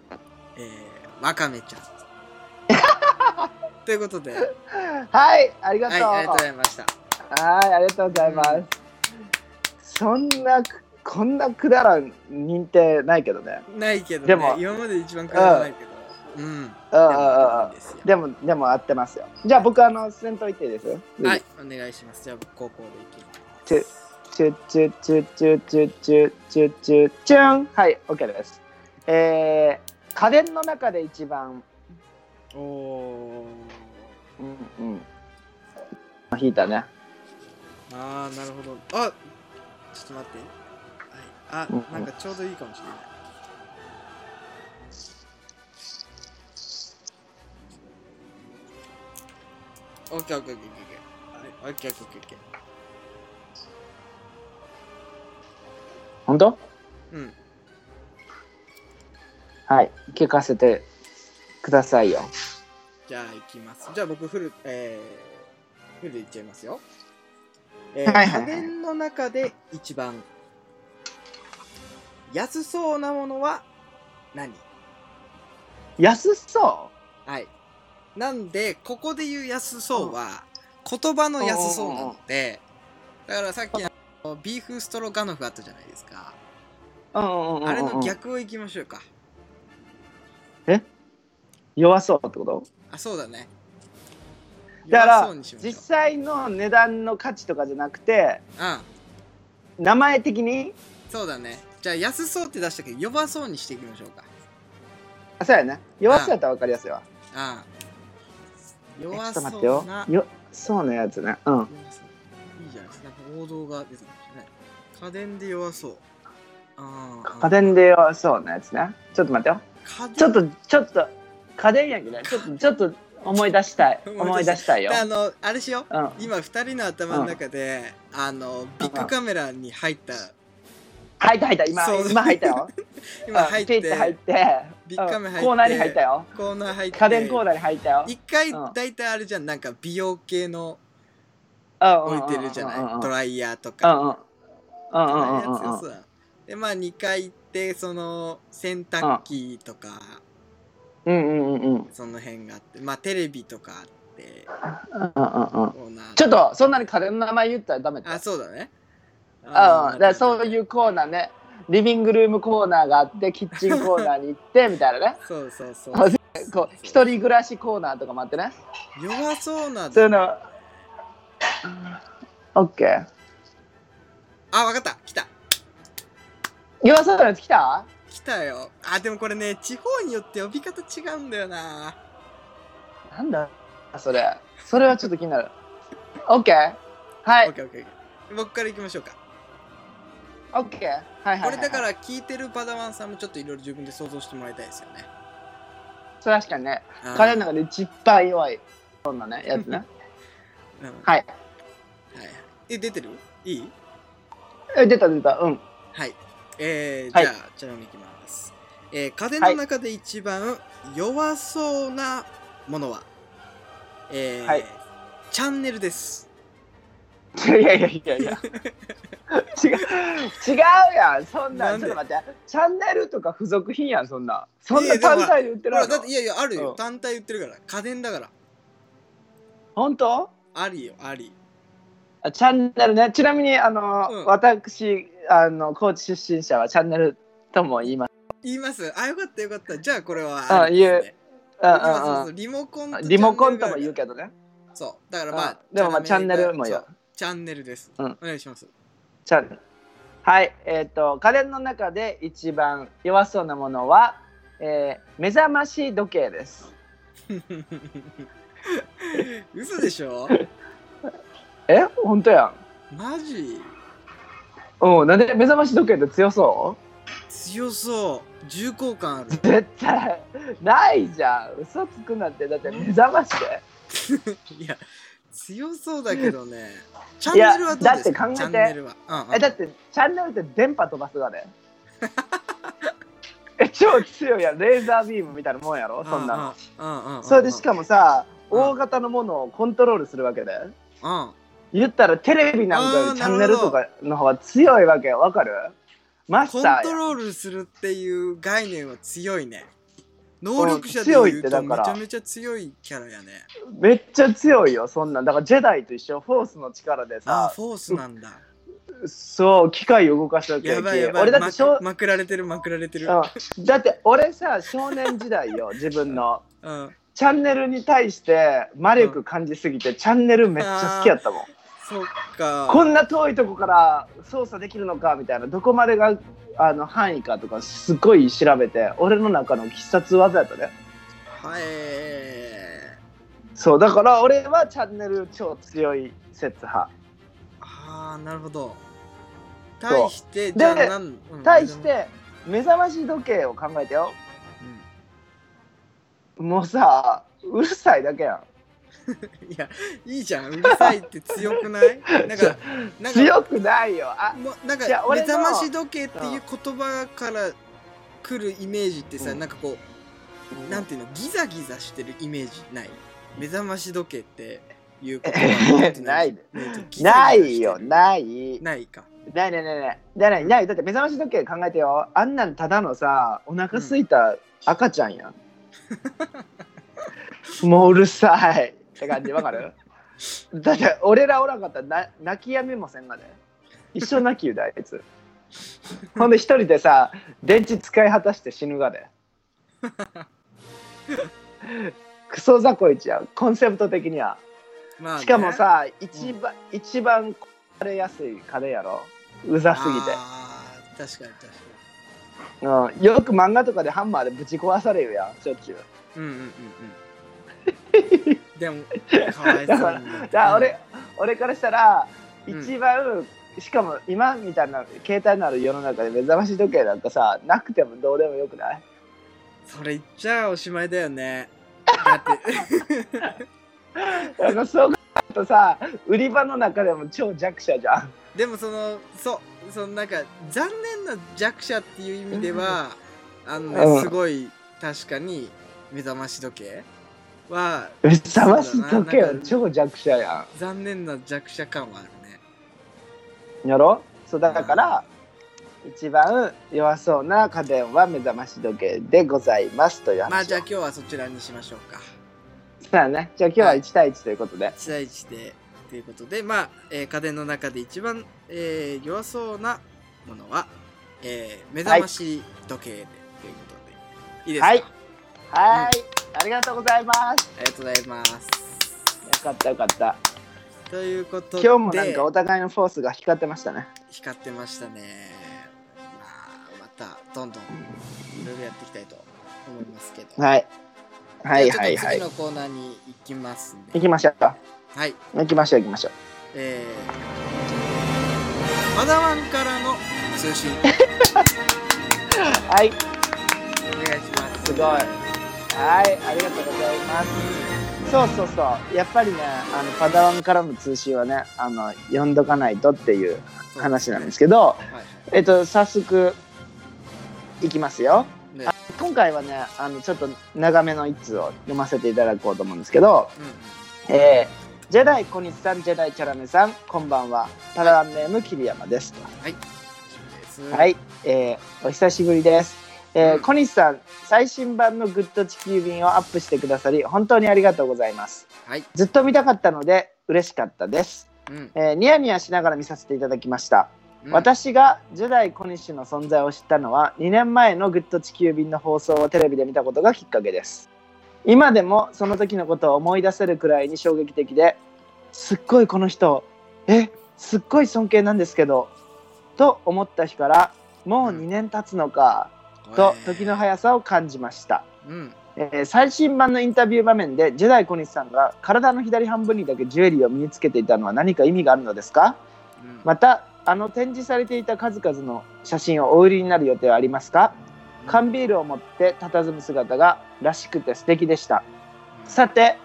えーわかめちゃん。ということで、はいありがとう、はい、ありがとうございました。はい、ありがとうございます。うんそんな、こんなくだらん認定ないけどね。ないけどね、でも今まで一番くだらないけど、うん。でもでも、合ってますよ。じゃあ僕、あの、先頭行っていいです？はい、お願いします。じゃあ、高校でいきます。チュチュチュチュチュチュチュチュチュチュンはい、OK です。えー、家電の中で一番、おー。うんうん。引いたね。あー、なるほど。あちょっと待って。はい、あなんかちょうどいいかもしれない。オッケーオッケーオッケーオッケー。はい、オッケーオッケーオッケーオッケ本当？ー。うん。はい、聞かせてくださいよ。じゃあ、いきます。じゃあ、僕、フル、えー、フルでいっちゃいますよ。えーはいはいはい家電の中で一番安そうなものは何？安そはい。なんで、ここで言う安そうは、言葉の安そうなので、だからさっきのビーフストロガノフあったじゃないですか。ううんうんうんうんうんあれの逆をいきましょうか。弱そうってこと？あ、そうだね。だから実際の値段の価値とかじゃなくてうん。名前的に？そうだね。じゃあ安そうって出したけど弱そうにしていきましょうか。あそうやね。弱そうやったら分かりやすいわ。ああえちょ弱っと待ってよ。そうな。よそうなやつね。うん。弱そう。いいじゃないですか。なんか王道が出てきましたね。家電で弱そう。ああ家電で弱そうなやつね。ちょっと待ってよ。ちょっとちょっと家電やけどね。ちょっとちょっと思い出したい。思 思いい出したい。よあのあれしよう。うん。今2人の頭の中で、あのビッグカメラに入った。入った入った。今そう。今入ったよ。今入って入って。ビッグカメラ入ってうんコーナーに入ったよ。コーナー入って。家電コーナーに入ったよ。一回うん。大体あれじゃん。なんか美容系の置置いてるじゃない？ドイライヤーとうんかうんうんドライうん。ヤうんうんー強さでまあ2回行ってその洗濯機とかうんうんうん。うんその辺があってまあテレビとかあってうんうんちょっとそんなに家電の名前言ったらダメだ。あそうだね。ああだそうういうコーナーね。リビングルームコーナーがあってキッチンコーナーに行ってみたいなね。そうそうそう。あこう一人暮らしコーナーとかもあってね。弱そうなそういうのオッケーあわかった。来た。弱そうなやつ来た？来たよ。あでもこれね地方によって呼び方違うんだよな。なんだ？それ。それはちょっと気になる。オッケーはい。オッケーオッケーオッケー僕から行きましょうか。オッケーはいはいはい。これだから聞いてるパダワンさんもちょっといろいろ自分で想像してもらいたいですよね。そう確かにね。うん。彼の中で一番弱い。そんなね やつね。うん。はいはい。はい。え出てる？いい？え出た出た。うん。はいえー、はい。じゃあちなみにいきます、えー、家電の中で一番弱そうなものは、えーはい。チャンネルです。いやいやいやいや。違う違うやん。そんななんちょっと待って。チャンネルとか付属品やんそんな。そんな単体で売ってるのだっていやいやあるよ、うん。単体言ってるから。家電だから。本当？ありよあり。あチャンネルね。ちなみにあの、うん。私あの高知出身者はチャンネルとも言います。言います。あよかったよかった。じゃあこれはあありですね。う。ん今そううんそうリモコンうんリモコンとも言うけけどね。そう。だからまあうんでもまあチャンネルも言う。そう。チャンネルです、うん。お願いします。チャンネル。はい。えっ、と家電の中で一番弱そうなものは、えー目覚まし時計です。嘘でしょ？え？本当やん。マジ？うん。なんで目覚まし時計って強そう？強そう。重厚感ある。絶対。ないじゃん。嘘つくなんて。だって目覚ましで いや強そうだけどね。チャンネルはどうですか？だって考えて。チャンネルは、うんうん。えだってチャンネルって電波飛ばすがね。え超強いやん。レーザービームみたいなもんやろ？そんなの。うんうんうん。うんそれでしかもさうん。大型のものをコントロールするわけで。うん言ったらテレビなんかチャンネルとかの方が強いわけよ。わかる？マコンスターやトロールするっていう概念は強いね。能力者で強いうとめてだから。ちゃめちゃ強いキャラやね。めっちゃ強いよそんなん。だからジェダイと一緒。フォースの力であさフォースなんだ。そう機械を動かすわけやばいやばい。俺だって小まくまくられてるまくられてる。うん。だって俺さ少年時代よ 自分の。うん。チャンネルに対して魔力感じすぎて、チャンネルめっちゃ好きやったもんそっか。こんな遠いとこから操作できるのかみたいなどこまでがあの範囲かとかすごい調べて俺の中の必殺技やったね。はい。そうだから俺はチャンネル超強い説派。ああなるほど。対してじゃあでなん、うん対して目覚まし時計を考えてよ。もうさうるさいだけやん いやいいじゃん。うるさいって強くない？なんかなんか強くないよ。あもうなんか目覚まし時計っていう言葉から来るイメージってさ、うん。なんかこうなんていうの？ギザギザしてるイメージない？目覚まし時計っていう言葉。んてうのないないよ。ない。ないか。ないないないない。ない。ないだって目覚まし時計考えてよ。あんなんただのさお腹すいた赤ちゃんやん、もううるさいって感じわかる？だって俺らおらんかったらな泣きやみもせんがね？一生泣き言うであいつほんで一人でさ電池使い果たして死ぬがでクソ雑魚一やん。コンセプト的には。まあね。しかもさ一番、一番壊れやすい家電やろ？うざすぎて、あー確かに確かうん、よく漫画とかでハンマーでぶち壊されるやんしょっちゅう。にうんうんうんうん でも かわいそうにだからだから俺、俺からしたらうん。一番、しかも今みたいな携帯のある世の中で目覚まし時計なんかさなくてもどうでもよくない？それ言っちゃおしまいだよね。だって。なんかそう考とさ売り場の中でも超弱者じゃん。でもそのそうそのなんか残念な弱者っていう意味ではあのね、うん。すごい確かに目覚まし時計は目覚まし時計は超弱者や残念な弱者感はあるね。んやろ？そうだから一番弱そうな家電は目覚まし時計でございますという話まあじゃあ今日はそちらにしましょうか。そうだね。じゃあ今日は1対1ということで、1対1でということでまあ、えー家電の中で一番、えー弱そうなものは、えー目覚まし時計で、ということで。いいですか、はいはい、ありがとうございます。ありがとうございます。よかったよかった。ということで今日もなんかお互いのフォースが光ってましたね。光ってましたね。まあまたどんどんいろいろやっていきたいと思いますけど。はい。はいはいはい。次のコーナーに行きます。んで行きましょう。はい。行きましょう行きましょう。えー、パダワンからの通信。はい。お願いします。すごいはいありがとうございます。そうそうそう。やっぱりねあのパダワンからの通信はねあの読んどかないとっていう話なんですけどえっと早速いきますよ。ね。今回はねあのちょっと長めの一通を読ませていただこうと思うんですけどうんえージェダイ小西さん、ジェダイチャラメさん、こんばんは。パラワンネーム桐山です。と。はい。はい、えーお久しぶりです。えーうん小西さん、最新版のグッド地球便をアップしてくださり、本当にありがとうございます。はいずっと見たかったので、嬉しかったです。うんえーニヤニヤしながら見させていただきました。うん私がジェダイ小西の存在を知ったのは2年前のグッド地球便の放送をテレビで見たことがきっかけです今でもその時のことを思い出せるくらいに衝撃的ですっごいこの人えすっごい尊敬なんですけどと思った日からもう2年経つのかと時の速さを感じました、うん。えー最新版のインタビュー場面でジェダイ小西さんが体の左半分にだけジュエリーを身につけていたのは何か意味があるのですか？うん。またあの展示されていた数々の写真をお売りになる予定はありますか？缶ビールを持って佇む姿がらしくて素敵でした。さて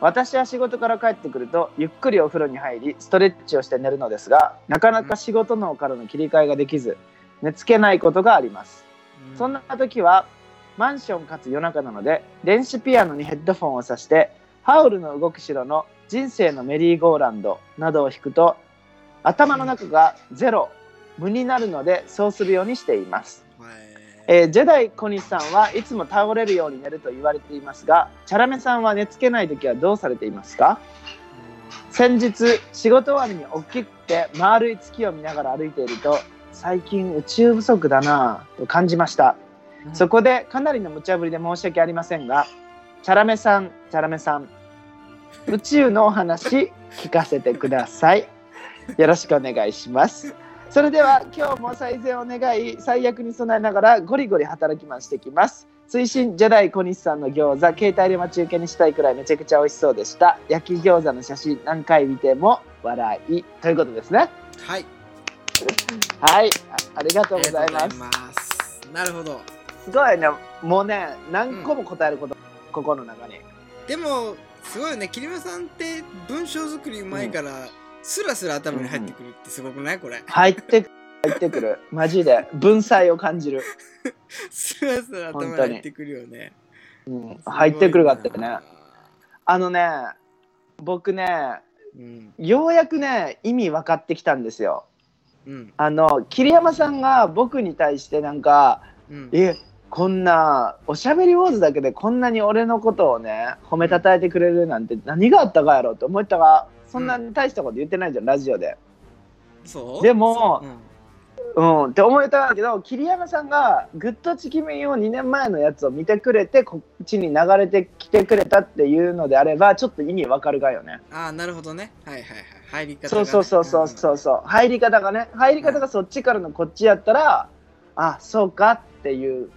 私は仕事から帰ってくるとゆっくりお風呂に入りストレッチをして寝るのですがなかなか仕事脳からの切り替えができず寝つけないことがあります。うそんな時はマンションかつ夜中なので電子ピアノにヘッドフォンを挿してハウルの動く城の人生のメリーゴーランドなどを弾くと頭の中がゼロ無になるのでそうするようにしています、はいえージェダイ小西さんはいつも倒れるように寝ると言われていますがチャラメさんは寝つけない時はどうされていますか？先日仕事終わりに大きくて丸い月を見ながら歩いていると最近宇宙不足だなぁと感じました。うん。そこでかなりの無茶ぶりで申し訳ありませんがチャラメさんチャラメさん宇宙のお話聞かせてください。よろしくお願いします。それでは今日も最善を願い最悪に備えながらゴリゴリ働きましてきます。推進ジェダイ小西さんの餃子携帯で待ち受けにしたいくらいめちゃくちゃ美味しそうでした。焼き餃子の写真何回見ても笑い。ということですね。はいはいあありがとうございます。ますなるほどすごいねもうね何個も答えること、ここの中に。でもすごいよね桐山さんって文章作りうまいから、スラスラ頭に入ってくるってすごくない？これ。入ってく入ってくる。マジで。文才を感じる、スラスラ頭に入ってくるよね。うん、入ってくるがってね。あのね僕ねうん。ようやくね意味分かってきたんですようん。あの桐山さんが僕に対してなんかうん。えこんなおしゃべりウォーズだけでこんなに俺のことをね褒めたたえてくれるなんて何があったかやろって思ったがそんなに大したこと言ってないじゃんラジオで。でもうん。うん、って思えたんだけど桐山さんがグッドチキメンを2年前のやつを見てくれてこっちに流れてきてくれたっていうのであればちょっと意味わかるがよね。ああなるほどね。はいはいはい入り方が、そうそうそうそうそうそう。入り方がね。入り方がそっちからのこっちやったら、あそうかっていう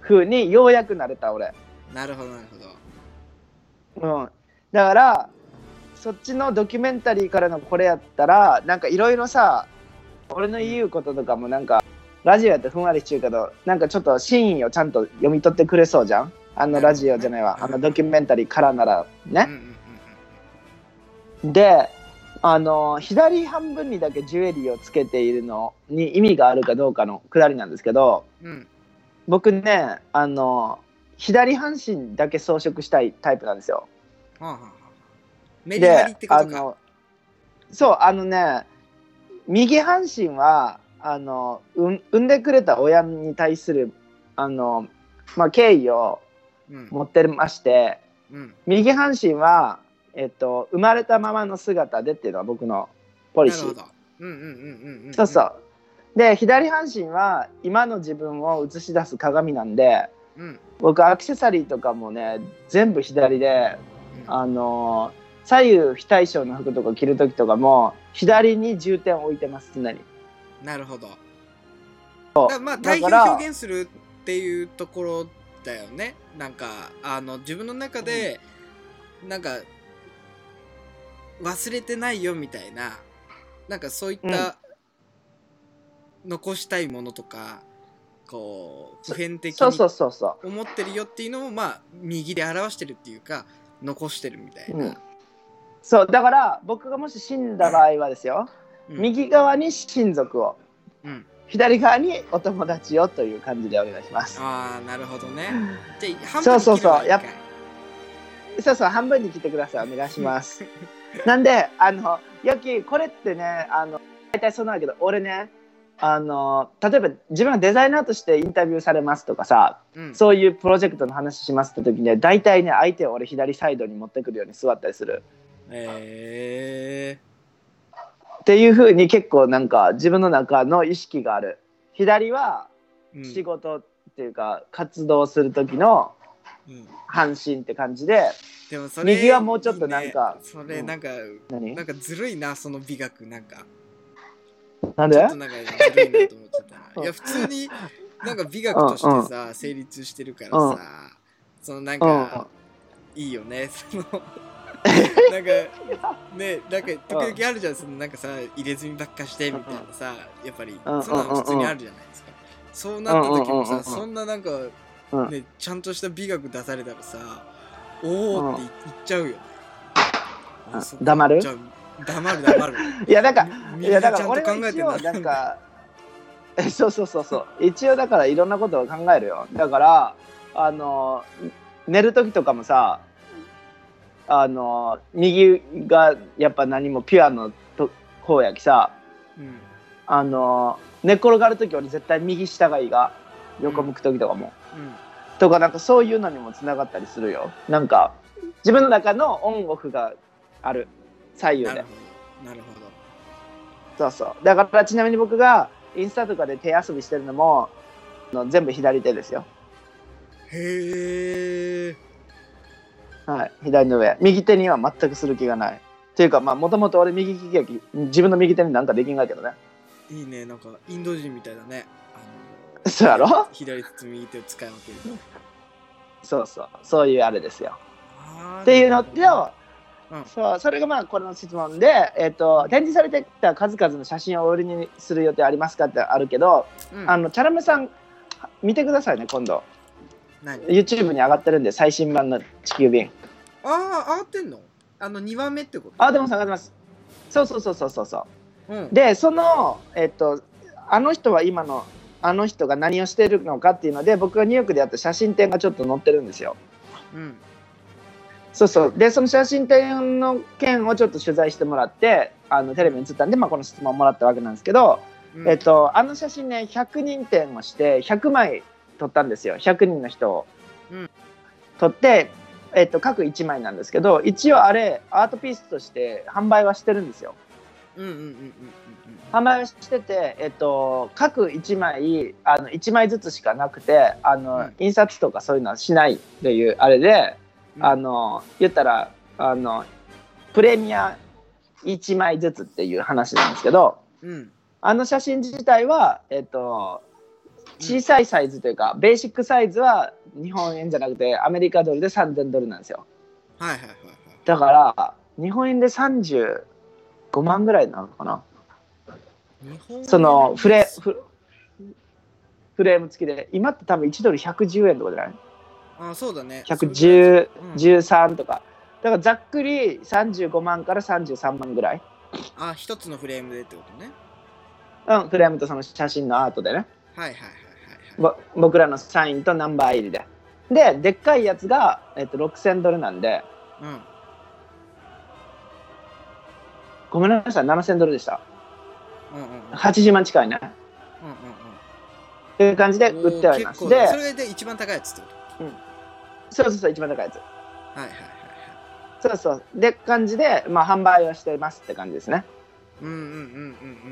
風にようやくなれた俺。うんなるほどなるほど。うん。だからそっちのドキュメンタリーからのこれやったらなんかいろいろさ俺の言うこととかもなんかラジオやってふんわりしちゅうけどなんかちょっと真意をちゃんと読み取ってくれそうじゃん。あのラジオじゃないわ。あのドキュメンタリーからならね、うんうんうん。であの左半分にだけジュエリーをつけているのに意味があるかどうかのくだりなんですけどうん。うん僕ねあの左半身だけ装飾したいタイプなんですよ。はあはあはあ。メリハリってことか。あのそうあのね右半身はあのうん産んでくれた親に対するあの、まあ、敬意をうん。持ってましてうん。右半身は、えっと、生まれたままの姿でっていうのは僕のポリシー。そうそう。で左半身は今の自分を映し出す鏡なんでうん。僕アクセサリーとかもね全部左でうん。あのー左右非対称の服とか着る時とかも左に重点を置いてます常に。なるほど。そう。だまあだ対比をから表現するっていうところだよね。なんかあの自分の中で、なんか忘れてないよみたいななんかそういった、残したいものとかこう普遍的そうそうにそうそ思ってるよっていうのもまあ右で表してるっていうか残してるみたいな、うん。そうだから僕がもし死んだ場合はですよ、うん。右側に親族をうん。左側にお友達をという感じでお願いします。ああなるほどね。じゃあ半分そうそうそう。に切ればいいかいそうそう半分に切ってください。お願いします。なんであのよきこれってねあの大体そうなんだけど俺ねあの例えば自分がデザイナーとしてインタビューされますとかさうん。そういうプロジェクトの話しますって時にね大体ね相手を俺左サイドに持ってくるように座ったりする。えっていう風に結構なんか自分の中の意識がある。左は仕事っていうか活動する時のうん半身って感じででもそれ右はもうちょっとなんかいいね。それなんか、何？なんかずるいなその美学なんか。なんで？ちょっとなんかずるいなと思っちゃったや普通になんか美学としてさ、成立してるからさ、うんそのなんか、いいよね。その なんかねなんか時々あるじゃん。そのなんかさ入れ墨ばっかしてみたいなさやっぱりうん。そんなの普通にあるじゃないですか。そうなった時もうん。うん。うん。うん。さそんななんかうん。ねちゃんとした美学出されたらさおおって言っちゃうよね。うん。黙る？黙る黙る。いやだからみいやだかちゃんとら俺は考えてんだ一応なんかえそうそうそうそう。一応だからいろんなことを考えるよ。だからあの寝る時とかもさあの右がやっぱ何もピュアのと方やきさうん。あの寝っ転がる時俺絶対右下がいいが横向く時とかも、うんとかなんかそういうのにもつながったりするよ。なんか自分の中のオンオフがある。左右で。なるほどなるほそうそう。だからちなみに僕がインスタとかで手遊びしてるのもあの全部左手ですよ。どへえはい。左の上。右手には全くする気がない。っていうかまあもともと俺右利きやき自分の右手になんかできんがけどね。いいね。なんかインド人みたいだねそうやろ？左手と右手を使い分けるそうそうそういうあれですよっていうのと、うんそうそれがまあこれの質問で、えっと展示されてきた数々の写真をお売りにする予定ありますかってあるけど、うんあのチャラメさん見てくださいね今度 YouTube に上がってるんで最新版の地球便ああ上がってんのあの2番目ってことあでも下がってますそうそうそうそうそううんでそのえっとあの人は今のあの人が何をしてるのかっていうので僕がニューヨークでやった写真展がちょっと載ってるんですよ。うん。そうそう。でその写真展の件をちょっと取材してもらってあのテレビに映ったんで、まあ、この質問をもらったわけなんですけど、うん。えっと、あの写真ね100人展をして100枚撮ったんですよ。100人の人を、うん。撮って、えっと、各1枚なんですけど一応あれアートピースとして販売はしてるんですようんうんうんうんうん販売はしてて、えっと、各1枚あの1枚ずつしかなくてあの、うん。印刷とかそういうのはしないっていうあれで、うん。あの言ったらあのプレミア1枚ずつっていう話なんですけどうん。あの写真自体はえっと小さいサイズというか、ベーシックサイズは日本円じゃなくてアメリカドルで3000ドルなんですよ。はいはいはいはい。だから日本円で35万ぐらいなのかな。そのフレフフレーム付きで。今って多分1ドル110円とかじゃない？あそうだね。110、うん。13とか。だからざっくり35万から33万ぐらい。あ一つのフレームでってことね。うんフレームとその写真のアートでね。はいはいはいはいはい。ぼ僕らのサインとナンバー入りで。ででっかいやつが、えっと、6000ドルなんで。うんごめんなさい7000ドルでした。うんうんうん。80万近いね。うんうんっていう感じでうん売ってはいます。おー結構だ。そでれで一番高いやつってこと？そうそうそう一番高いやつ。はいはいはいはい。そうそう。で感じで、まあ、販売をしてますって感じですね。うんうんうんう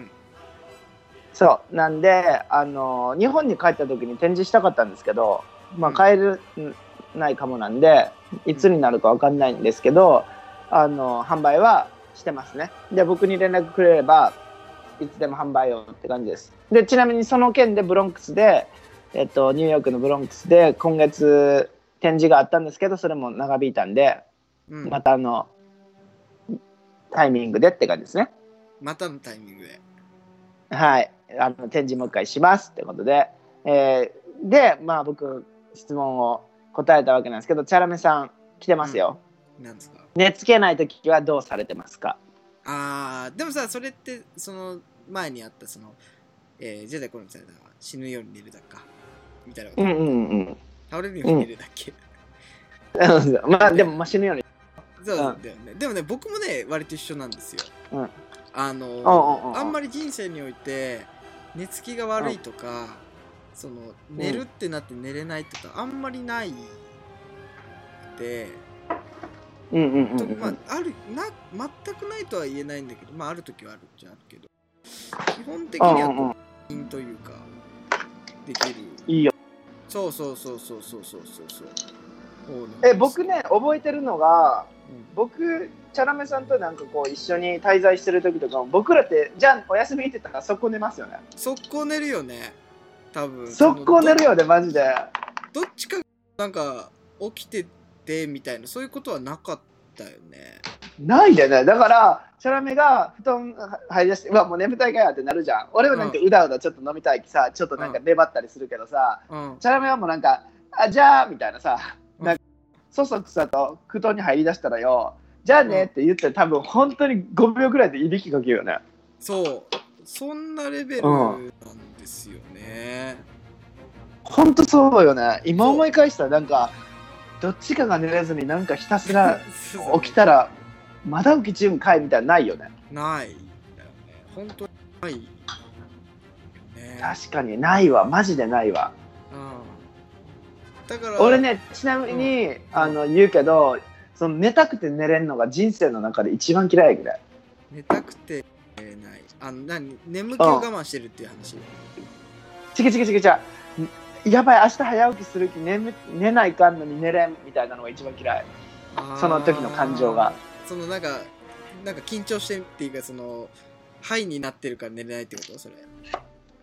んそう。なんであの日本に帰った時に展示したかったんですけど、まあ、うん。帰れないかもなんでいつになるか分かんないんですけどあの販売はしてますね。で僕に連絡くれればいつでも販売をって感じです。でちなみにその件でブロンクスで、えっと、ニューヨークのブロンクスで今月展示があったんですけどそれも長引いたんでうん。うんまたあのタイミングでって感じですね。またのタイミングで。はい、あの展示もう一回しますってことで、えーで、まあ僕、質問を答えたわけなんですけど、チャラメさん来てますよ。なんですか？寝つけないときはどうされてますか？あーでもさそれってその前にあったその、えー、ジェダイコロンされた死ぬように寝るだっか？みたいなこと、うんうんうん。倒れるように寝るだっけ、まあでも、まあ、死ぬように。そうだよね、でもね僕もね割と一緒なんですよ、うん。あのうんうんうんあんまり人生において寝つきが悪いとか、その寝るってなって寝れないとあんまりないで、うんうんうんうん。とまあ、あるな全くないとは言えないんだけど、まあ、ある時はあるっちゃあるけど基本的にはうんうんというかできるいいよ。そうそうそうそうそうそうそうそうえ、僕ね、覚えてるのが、うん僕、チャラメさんとなんかこう一緒に滞在してる時とかも、僕らって、じゃあお休みって言ったらそこ寝ますよね。速攻寝るよね多分速攻寝るよね、マジで。どどっちかなんか起きててみたいなそういうことはなかったよね。ないでね。だから、チャラメが布団入り出して、うわ、もう眠たいかやってなるじゃん。俺はなんかうだうだちょっと飲みたいきさ、ちょっとなんか粘ったりするけどさ、うん。チャラメはもうなんか、あ、じゃあ、みたいなさ、うん。なんか、そそくさと布団に入り出したらよ、じゃあねって言って、多分本当に5秒ぐらいでいびきかけるよね。そう。そんなレベルなんですよね、本当そうよね。今思い返したらなんか、どっちかが寝れずになんかひたすら 起きたら、まだ起き中かいみたいなのないよね。ないんだよね。本当にないよね。確かにないわ。マジでないわ。うん。だから俺ねちなみに、あの言うけどその寝たくて寝れんのが人生の中で一番嫌いぐらい。寝たくて寝れない。あの何？眠気を我慢してるっていう話？違う違う違う違うやばい明日早起きする気寝寝ないかんのに寝れんみたいなのが一番嫌い。その時の感情が。そのなんかなんか緊張してっていうかそのハイになってるから寝れないってことそれ。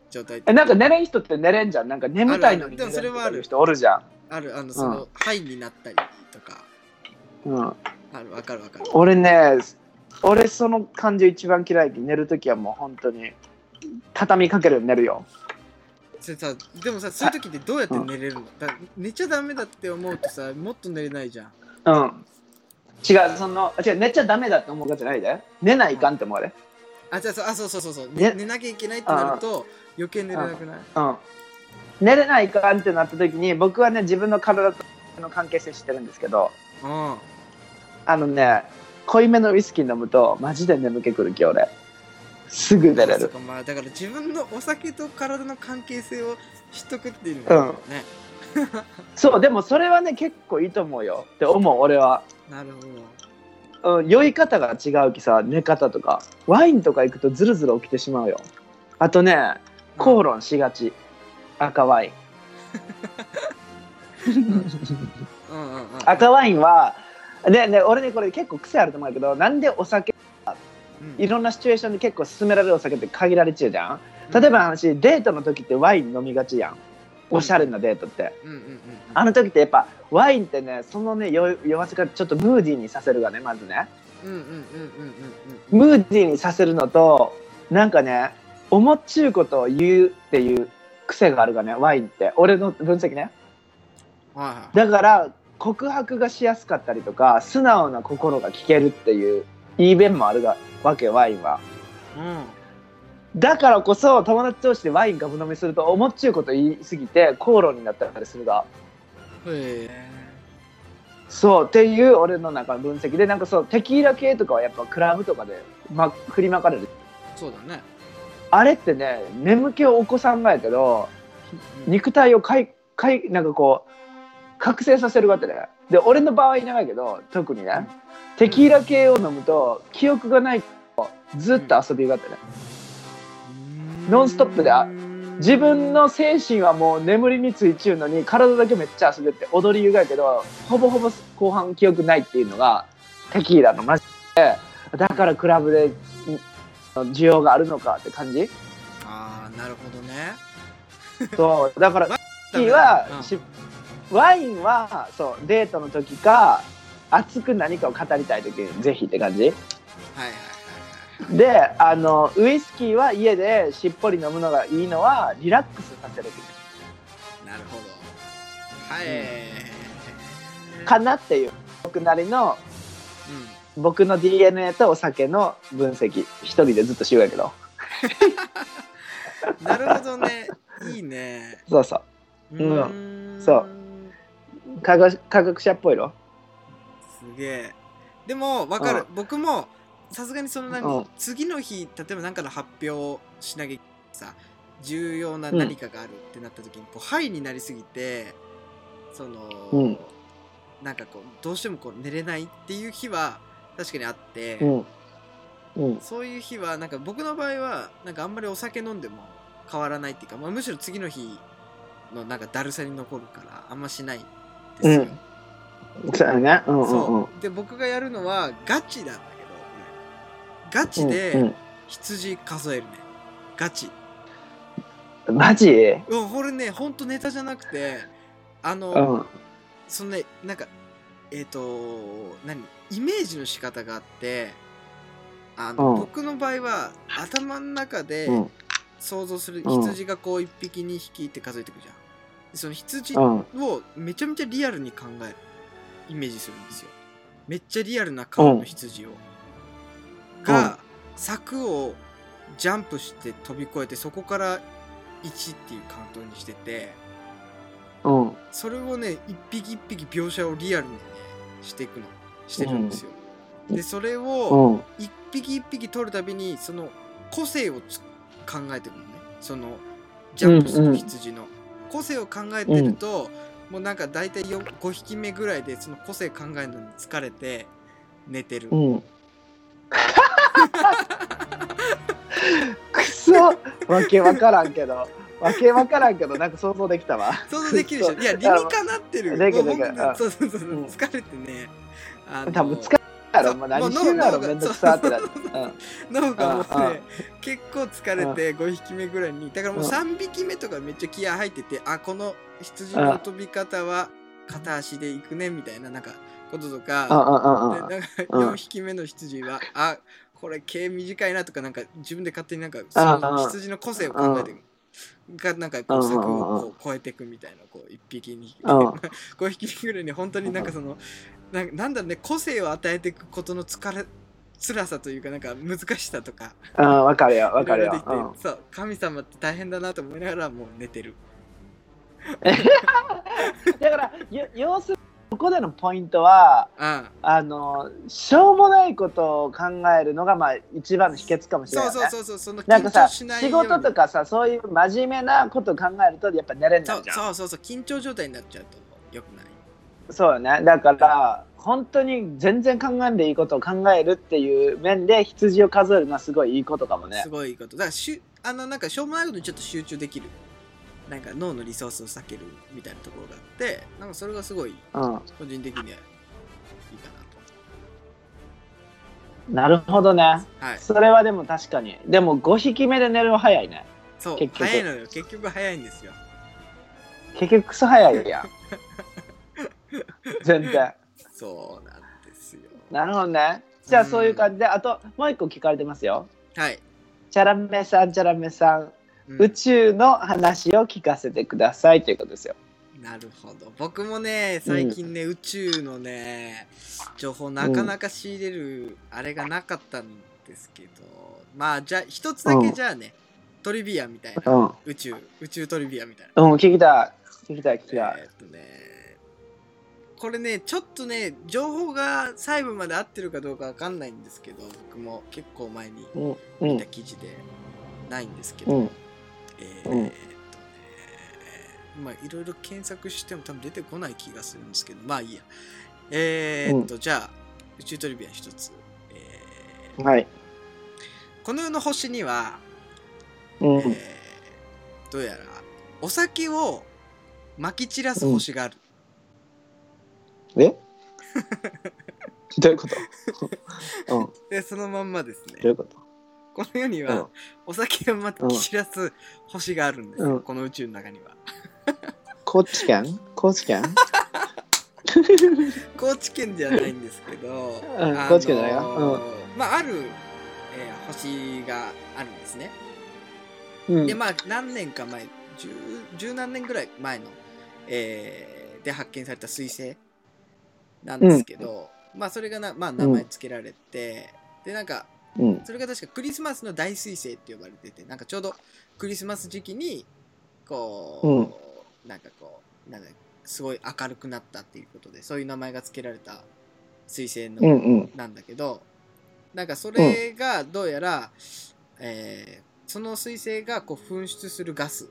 状態。えなんか寝れん人って寝れんじゃん。なんか眠たいのにあるある。でもそれはある。寝れん人おるじゃん。あるあのその、ハイになったりとか。うん、あるわかるわかる。俺ね俺その感情一番嫌い。寝るときはもう本当に畳みかける寝るよそれさでもさそういう時ってどうやって寝れるの、だ寝ちゃダメだって思うとさもっと寝れないじゃん。うん。違うその違う寝ちゃダメだって思うわけじゃないで。寝ないかんって思うであじゃあそうあそうそうそうそう、ね。ね、寝なきゃいけないってなると余計寝れなくない？うん、寝れないかんってなった時に僕はね自分の体との関係性知ってるんですけどうん。あのね濃いめのウイスキー飲むとマジで眠気くる気俺すぐ寝れるまあだから自分のお酒と体の関係性を知っとくっていうのがね、そうでもそれはね結構いいと思うよ。って思う俺は、なるほど。うん、酔い方が違うきさ寝方とか。ワインとか行くとズルズル起きてしまうよ。あとね口論しがち。赤ワイン。うんうんうん赤ワインはねね俺ねこれ結構癖あると思うけどなんでお酒うんいろんなシチュエーションで結構勧められるお酒って限られちゃうじゃん。例えばの話デートの時ってワイン飲みがちやん。おしゃれなデートって。あの時ってやっぱワインってねそのね酔酔わせからちょっとムーディーにさせるがねまずね。ムーディーにさせるのとなんかね思っちゅうことを言うっていう癖があるがねワインって。俺の分析ね。はいはい。だから告白がしやすかったりとか素直な心が聞けるっていういい面もあるがわけワインは。うんだからこそ友達同士でワインガブ飲みすると思っちゅうこと言いすぎて口論になったりするが。へえそうっていう俺の中の分析でなんかそうテキーラ系とかはやっぱクラブとかで、ま、振りまかれる。そうだね。あれってね眠気を起こさんがやけど肉体をかいかいなんかこう覚醒させるわけでで俺の場合長いけど特にねテキーラ系を飲むと記憶がないとずっと遊びがってね。ノンストップであ自分の精神はもう眠りについちゅうのに体だけめっちゃ遊べって踊りゆがやけどほぼほぼ後半記憶ないっていうのがテキーラのマジで。だからクラブでん需要があるのかって感じ。ああなるほどね。そうだから だティーは、うん。しワインはそうデートの時か熱く何かを語りたい時にぜひって感じ？はいはいはいはい。であのウイスキーは家でしっぽり飲むのがいいのはリラックスさせる時。なるほど。はい、かなっていう。僕なりのう僕の DNA とお酒の分析一人でずっとしようやけど。ん、なるほどね。いいね。そうそう。うん。ん。そう。科学科学者っぽいろ。すげえ。でも分かる、うん。僕もさすがにその何、うん。次の日例えば何かの発表しなきゃさ重要な何かがあるってなった時に、こうハイになりすぎてその、うん。なんかこうどうしてもこう寝れないっていう日は確かにあって、うん。うん。そういう日はなんか僕の場合はなんかあんまりお酒飲んでも変わらないっていうか、まあ、むしろ次の日のなんかだるさに残るからあんましないんですよ、そうんうんうん。そう。で僕がやるのはガチなんだけどガチうでん。羊数えるね。ガチ。うんマジ？うんこれねほんとネタじゃなくてあの、うん。そのねなんかえっ、と何？イメージの仕方があってあの、うん。僕の場合は頭の中でうん。想像するうん。羊がこう1匹2匹って数えていくじゃん。でその羊うん。をめちゃめちゃリアルに考えるイメージするんですよ。めっちゃリアルな顔の羊を、が柵をジャンプして飛び越えてそこから1っていうカウントにしててうん。それをね一匹一匹描写をリアルにねしていくのしてるんですよ、でそれをうん。一匹一匹取るたびにその個性をつ考えていくのね。そのジャンプする羊の、個性を考えてると、もうなんか大体よ5匹目ぐらいでその個性考えるのに疲れて寝てる、うん。くそ。わけわからんけど。わけわからんけどなんか想像できたわ。想像できるでしょ。いや 理にかなってる。できるもうできる本当にそうそうそう、うん疲れてね。あの多分疲れたろそうもう何してんだろめんどくさってなって脳がもうね結構疲れて5匹目ぐらいにだからもううん。3匹目とかめっちゃ気合入っててあこの羊の飛び方は片足で行くねみたいななんかこととうんかうんうんうん。でなんかうん。4匹目の羊はあこれ毛短いなとかなんか自分で勝手になんかうんその羊の個性を考えてがなんかこううん柵をこう超えていくみたいなこう1匹2匹。うん。5匹ぐらいに本当になんかそのなんなんだろうね個性を与えていくことの疲れ辛さというかなんか難しさとか。うんわかるよわかるよ。いろいろできてそう神様って大変だなと思いながらもう寝てる。う んだからよ要するにここでのポイントはああ。のしょうもないことを考えるのがまあ一番の秘訣かもしれない、ね、そうそうそうそうなんかさ仕事とかさそういう真面目なこと考えるとやっぱ寝れなじゃん。そうそうそう緊張状態になっちゃうとよくないそうよね。だから本当に全然考えんでいいことを考えるっていう面で羊を数えるのはすごいいいことかもね。すごいいいこと。だからしゅあのなんかしょうもないことにちょっと集中できる。なんか脳のリソースを避けるみたいなところがあってなんかそれがすごいうん。個人的にはいいかなと。なるほどね。はい。それはでも確かに。でも5匹目で寝るの早いね。そう結局。早いのよ。結局早いんですよ。結局クソ早いや。ん。全然。そうなんですよなるほどね。じゃあうんそういう感じで、あともう一個聞かれてますよ。はい、チャラメさん、チャラメさん、うん宇宙の話を聞かせてくださいということですよ。なるほど僕もね最近ね、宇宙のね情報なかなか仕入れるあれがなかったんですけど、まあじゃあ一つだけじゃあね、トリビアみたいな、うん。宇宙宇宙トリビアみたいなうん、聞きたい。聞きたい、聞きたい。えーっとねこれねちょっとね情報が細部まで合ってるかどうかわかんないんですけど僕も結構前にうん、う見んた記事でないんですけど、うん。えーっとうんねまあいろいろ検索しても多分出てこない気がするんですけどまあいいやえーっと、じゃあ宇宙トリビア一つ、えーはい。この世の星には、うん。えーどうやらお酒を撒き散らす星がある、え？どういうこと？うん。どでそのまんまですね。ういうこと？この世にうん。はお酒をまき散らす星があるんですよ、うん。この宇宙の中には。高知県？高知県？高知県じゃないんですけど、うんあのー高知県じゃないよまあある、えー星があるんですね、うん。でまあ何年か前十十何年ぐらい前の、えーで発見された彗星なんですけど、まあそれがな、まあ、名前付けられて、でなんかうん。それが確かクリスマスの大彗星って呼ばれててなんかちょうどクリスマス時期にこう、なんかこうなんかすごい明るくなったっていうことでそういう名前が付けられた彗星の、うんうん。なんだけどなんかそれがどうやら、えーその彗星がこう噴出するガス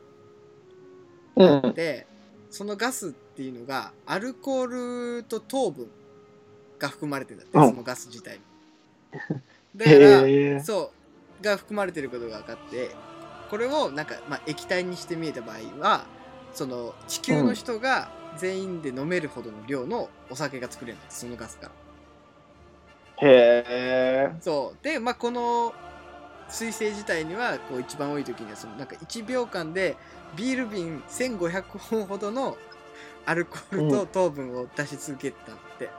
うん。でそのガスっていうのがアルコールと糖分が含まれてるんだって、うんそのガス自体に。だから。そうが含まれてることが分かってこれをなんか、まあ、液体にして見えた場合はその地球の人が全員で飲めるほどの量のお酒が作れるんですそのガスから。へえ。そうでまあこの彗星自体にはこう一番多い時にはそのなんか1秒間でビール瓶1500本ほどのアルコールと糖分を出し続けたって、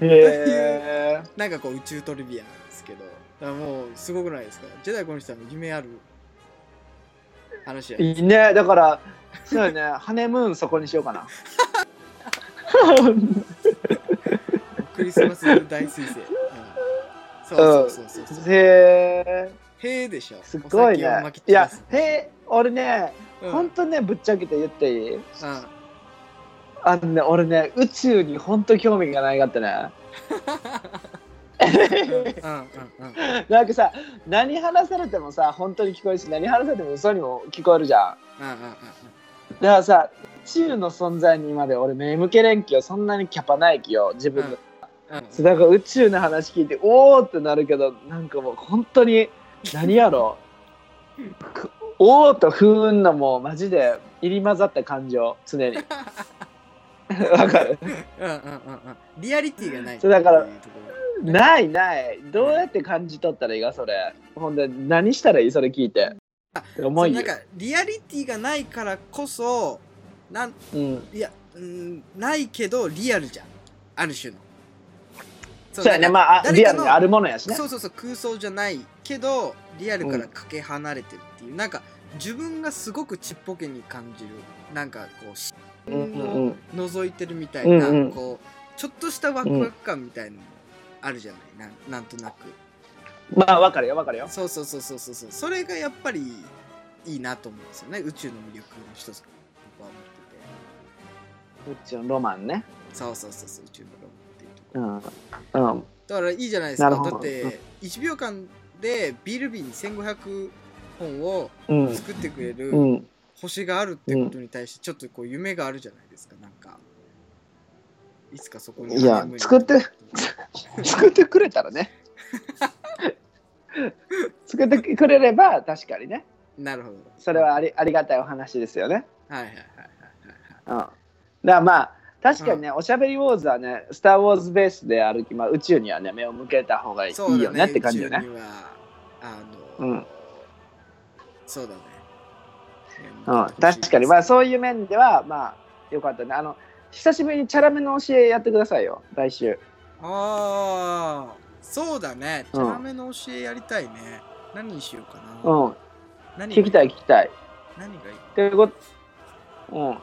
へえ。なんかこう宇宙トリビアなんですけどだからもうすごくないですか？ジェダイこの人は夢ある話やいいね。だから、そうよね。ハネムーンそこにしようかな。クリスマス大彗星、うん、そうそうそうそうへえ。へえでしょすごいね。いやへえ、俺ね、うんほんとね、ぶっちゃけて言っていい？うんあのね、俺ね、宇宙にほんと興味がないかってね。うんうんうんなんかさ、何話されてもさ、本当に聞こえるし、何話されても嘘にも聞こえるじゃん。うんうんうんだからさ、宇宙の存在にまで俺目向けれんきよ。そんなにキャパないきよ、自分の。うんうんだから宇宙の話聞いて、おーってなるけど、なんかもう本当に、何やろ くおーとふーんのもうマジで入り混ざった感情、常に。わかるうんうんうんうんリアリティがないそうだからないない。どうやって感じ取ったらいいか、それ。ほんで、何したらいい？それ聞いて。思いなん。かリアリティがないからこそなんうん。いやうんないけどリアルじゃんある種のそそうやね、まあ、あ誰かのリアルにあるものやしね。そうそうそう空想じゃないけどリアルからかけ離れてるっていう、なんか自分がすごくちっぽけに感じる。なんかこうをうんうん。覗いてるみたいな、うんうん。こうちょっとしたワクワク感みたいなのもあるじゃない？なんなんとなく。まあ、わかるよ、わかるよ。そうそうそうそうそうそう。それがやっぱりいいなと思うんですよね。宇宙の魅力の一つ僕は思ってて。宇宙のロマンね。そうそうそうそう。宇宙のロマンっていうとこうん。うん。だからいいじゃないですか。だって1秒間でビール瓶1500本をうん。作ってくれるうん。星があるってことに対してちょっとこう夢があるじゃないですかなんかいつかそこにいや作って 作ってくれたらね。作ってくれれば、確かにね。なるほどそれはありありがたいお話ですよね。はいはいはいはいはいうん。だからまあ、確かにね、おしゃべりウォーズはね、スター・ウォーズベースであるき、まあ、宇宙にはね、目を向けた方がいいそうだよねって感じよね宇宙。にはあの、うん、うん、そうだね。確かに、まあ、そういう面では、まあ、よかったね。あの、久しぶりにチャラめの教えやってくださいよ、来週。ああ、そうだね。チうんャラめの教えやりたいね。何にしようかな。うん、何聞きたい、聞きたい。何がいいということ、うん、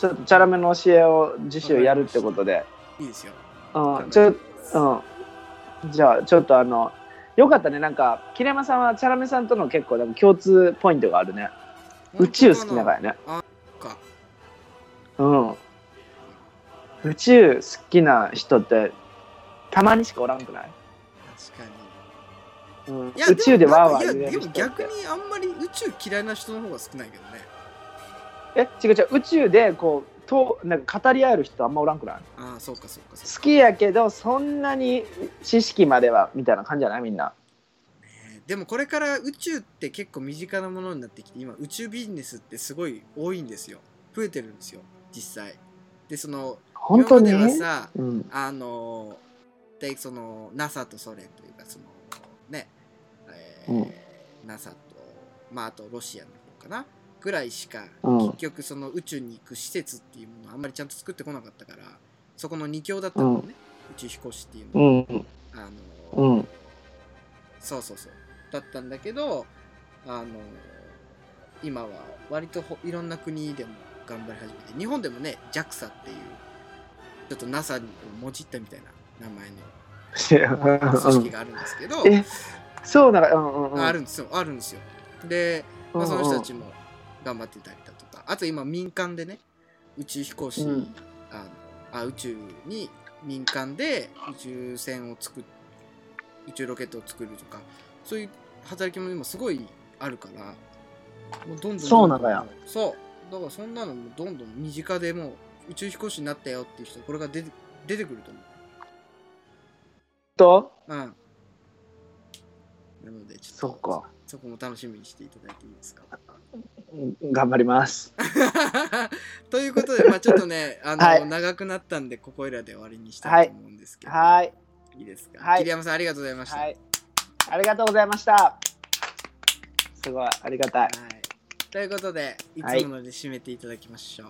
ちょっとチャラめの教えを次週やるってことで、いいですよ。うん、ちょ、うん、じゃあ、ちょっとあの、よかったね、なんか、桐山さんはチャラメさんとの結構なんか共通ポイントがあるね。宇宙好きだからね。か。うん。宇宙好きな人って、たまにしかおらんくない、確かに。うん、宇宙でわーわー言える人っても逆にあんまり宇宙嫌いな人の方が少ないけどね。え違う違う宇宙でこうとなんか語り合える人あんまおらんくない？ああ、そうかそうかそうか。好きやけどそんなに知識まではみたいな感じじゃないみんな。ねでもこれから宇宙って結構身近なものになってきて今宇宙ビジネスってすごい多いんですよ。増えてるんですよ実際。でその本当に？今まではさうん。あのでその NASA とソ連というかそのね、えーうん。NASA とまああとロシアの方かなぐらいしか、うん。結局その宇宙に行く施設っていうものをあんまりちゃんと作ってこなかったからそこの二強だったのね、宇宙飛行士っていうの。は、うん。あのうん。そうそうそう。だったんだけどあの今は割とほいろんな国でも頑張り始めて日本でもね JAXA っていうちょっと NASA をもじったみたいな名前の組織があるんですけど、えそうなうんうんあるんですよ。あるんですよ。で、まあ、その人たちも頑張ってたりだとか。あと今民間でね宇宙飛行士、うん。あのあ宇宙に民間で宇宙船を作っ宇宙ロケットを作るとかそういう働きも今すごいあるからもうどんどんそうなんだよ。そう。だからそんなのもどんどん身近でもう宇宙飛行士になったよっていう人これが出て出てくると思と？ううん。なのでちょっとそっか。そこも楽しみにしていただいていいですか？うん頑張ります。ということで、まあちょっとね、あの、はい。長くなったんで、ここいらで終わりにしたい。と思うんですけど、はい。いいですか、はい。桐山さん、ありがとうございました。はい。ありがとうございました。すごいありがたい。はい。ということで、いつもので締めていただきましょう。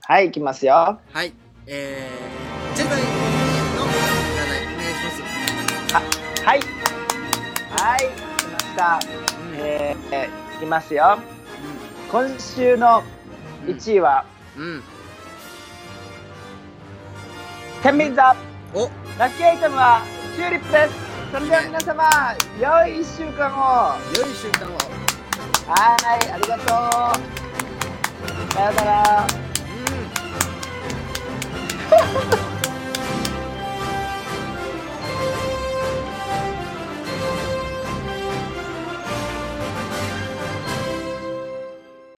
はい。いきますよ。はい、えー、ジェダイの占い、お願いします。はい。はい来ました。うん。えー、いきますよ、うん、今週の1位は、天秤座。ラッキーアイテムはチューリップです。それでは皆様良い1週間を。良い1週間を。はいありがとう。さようなら。うん。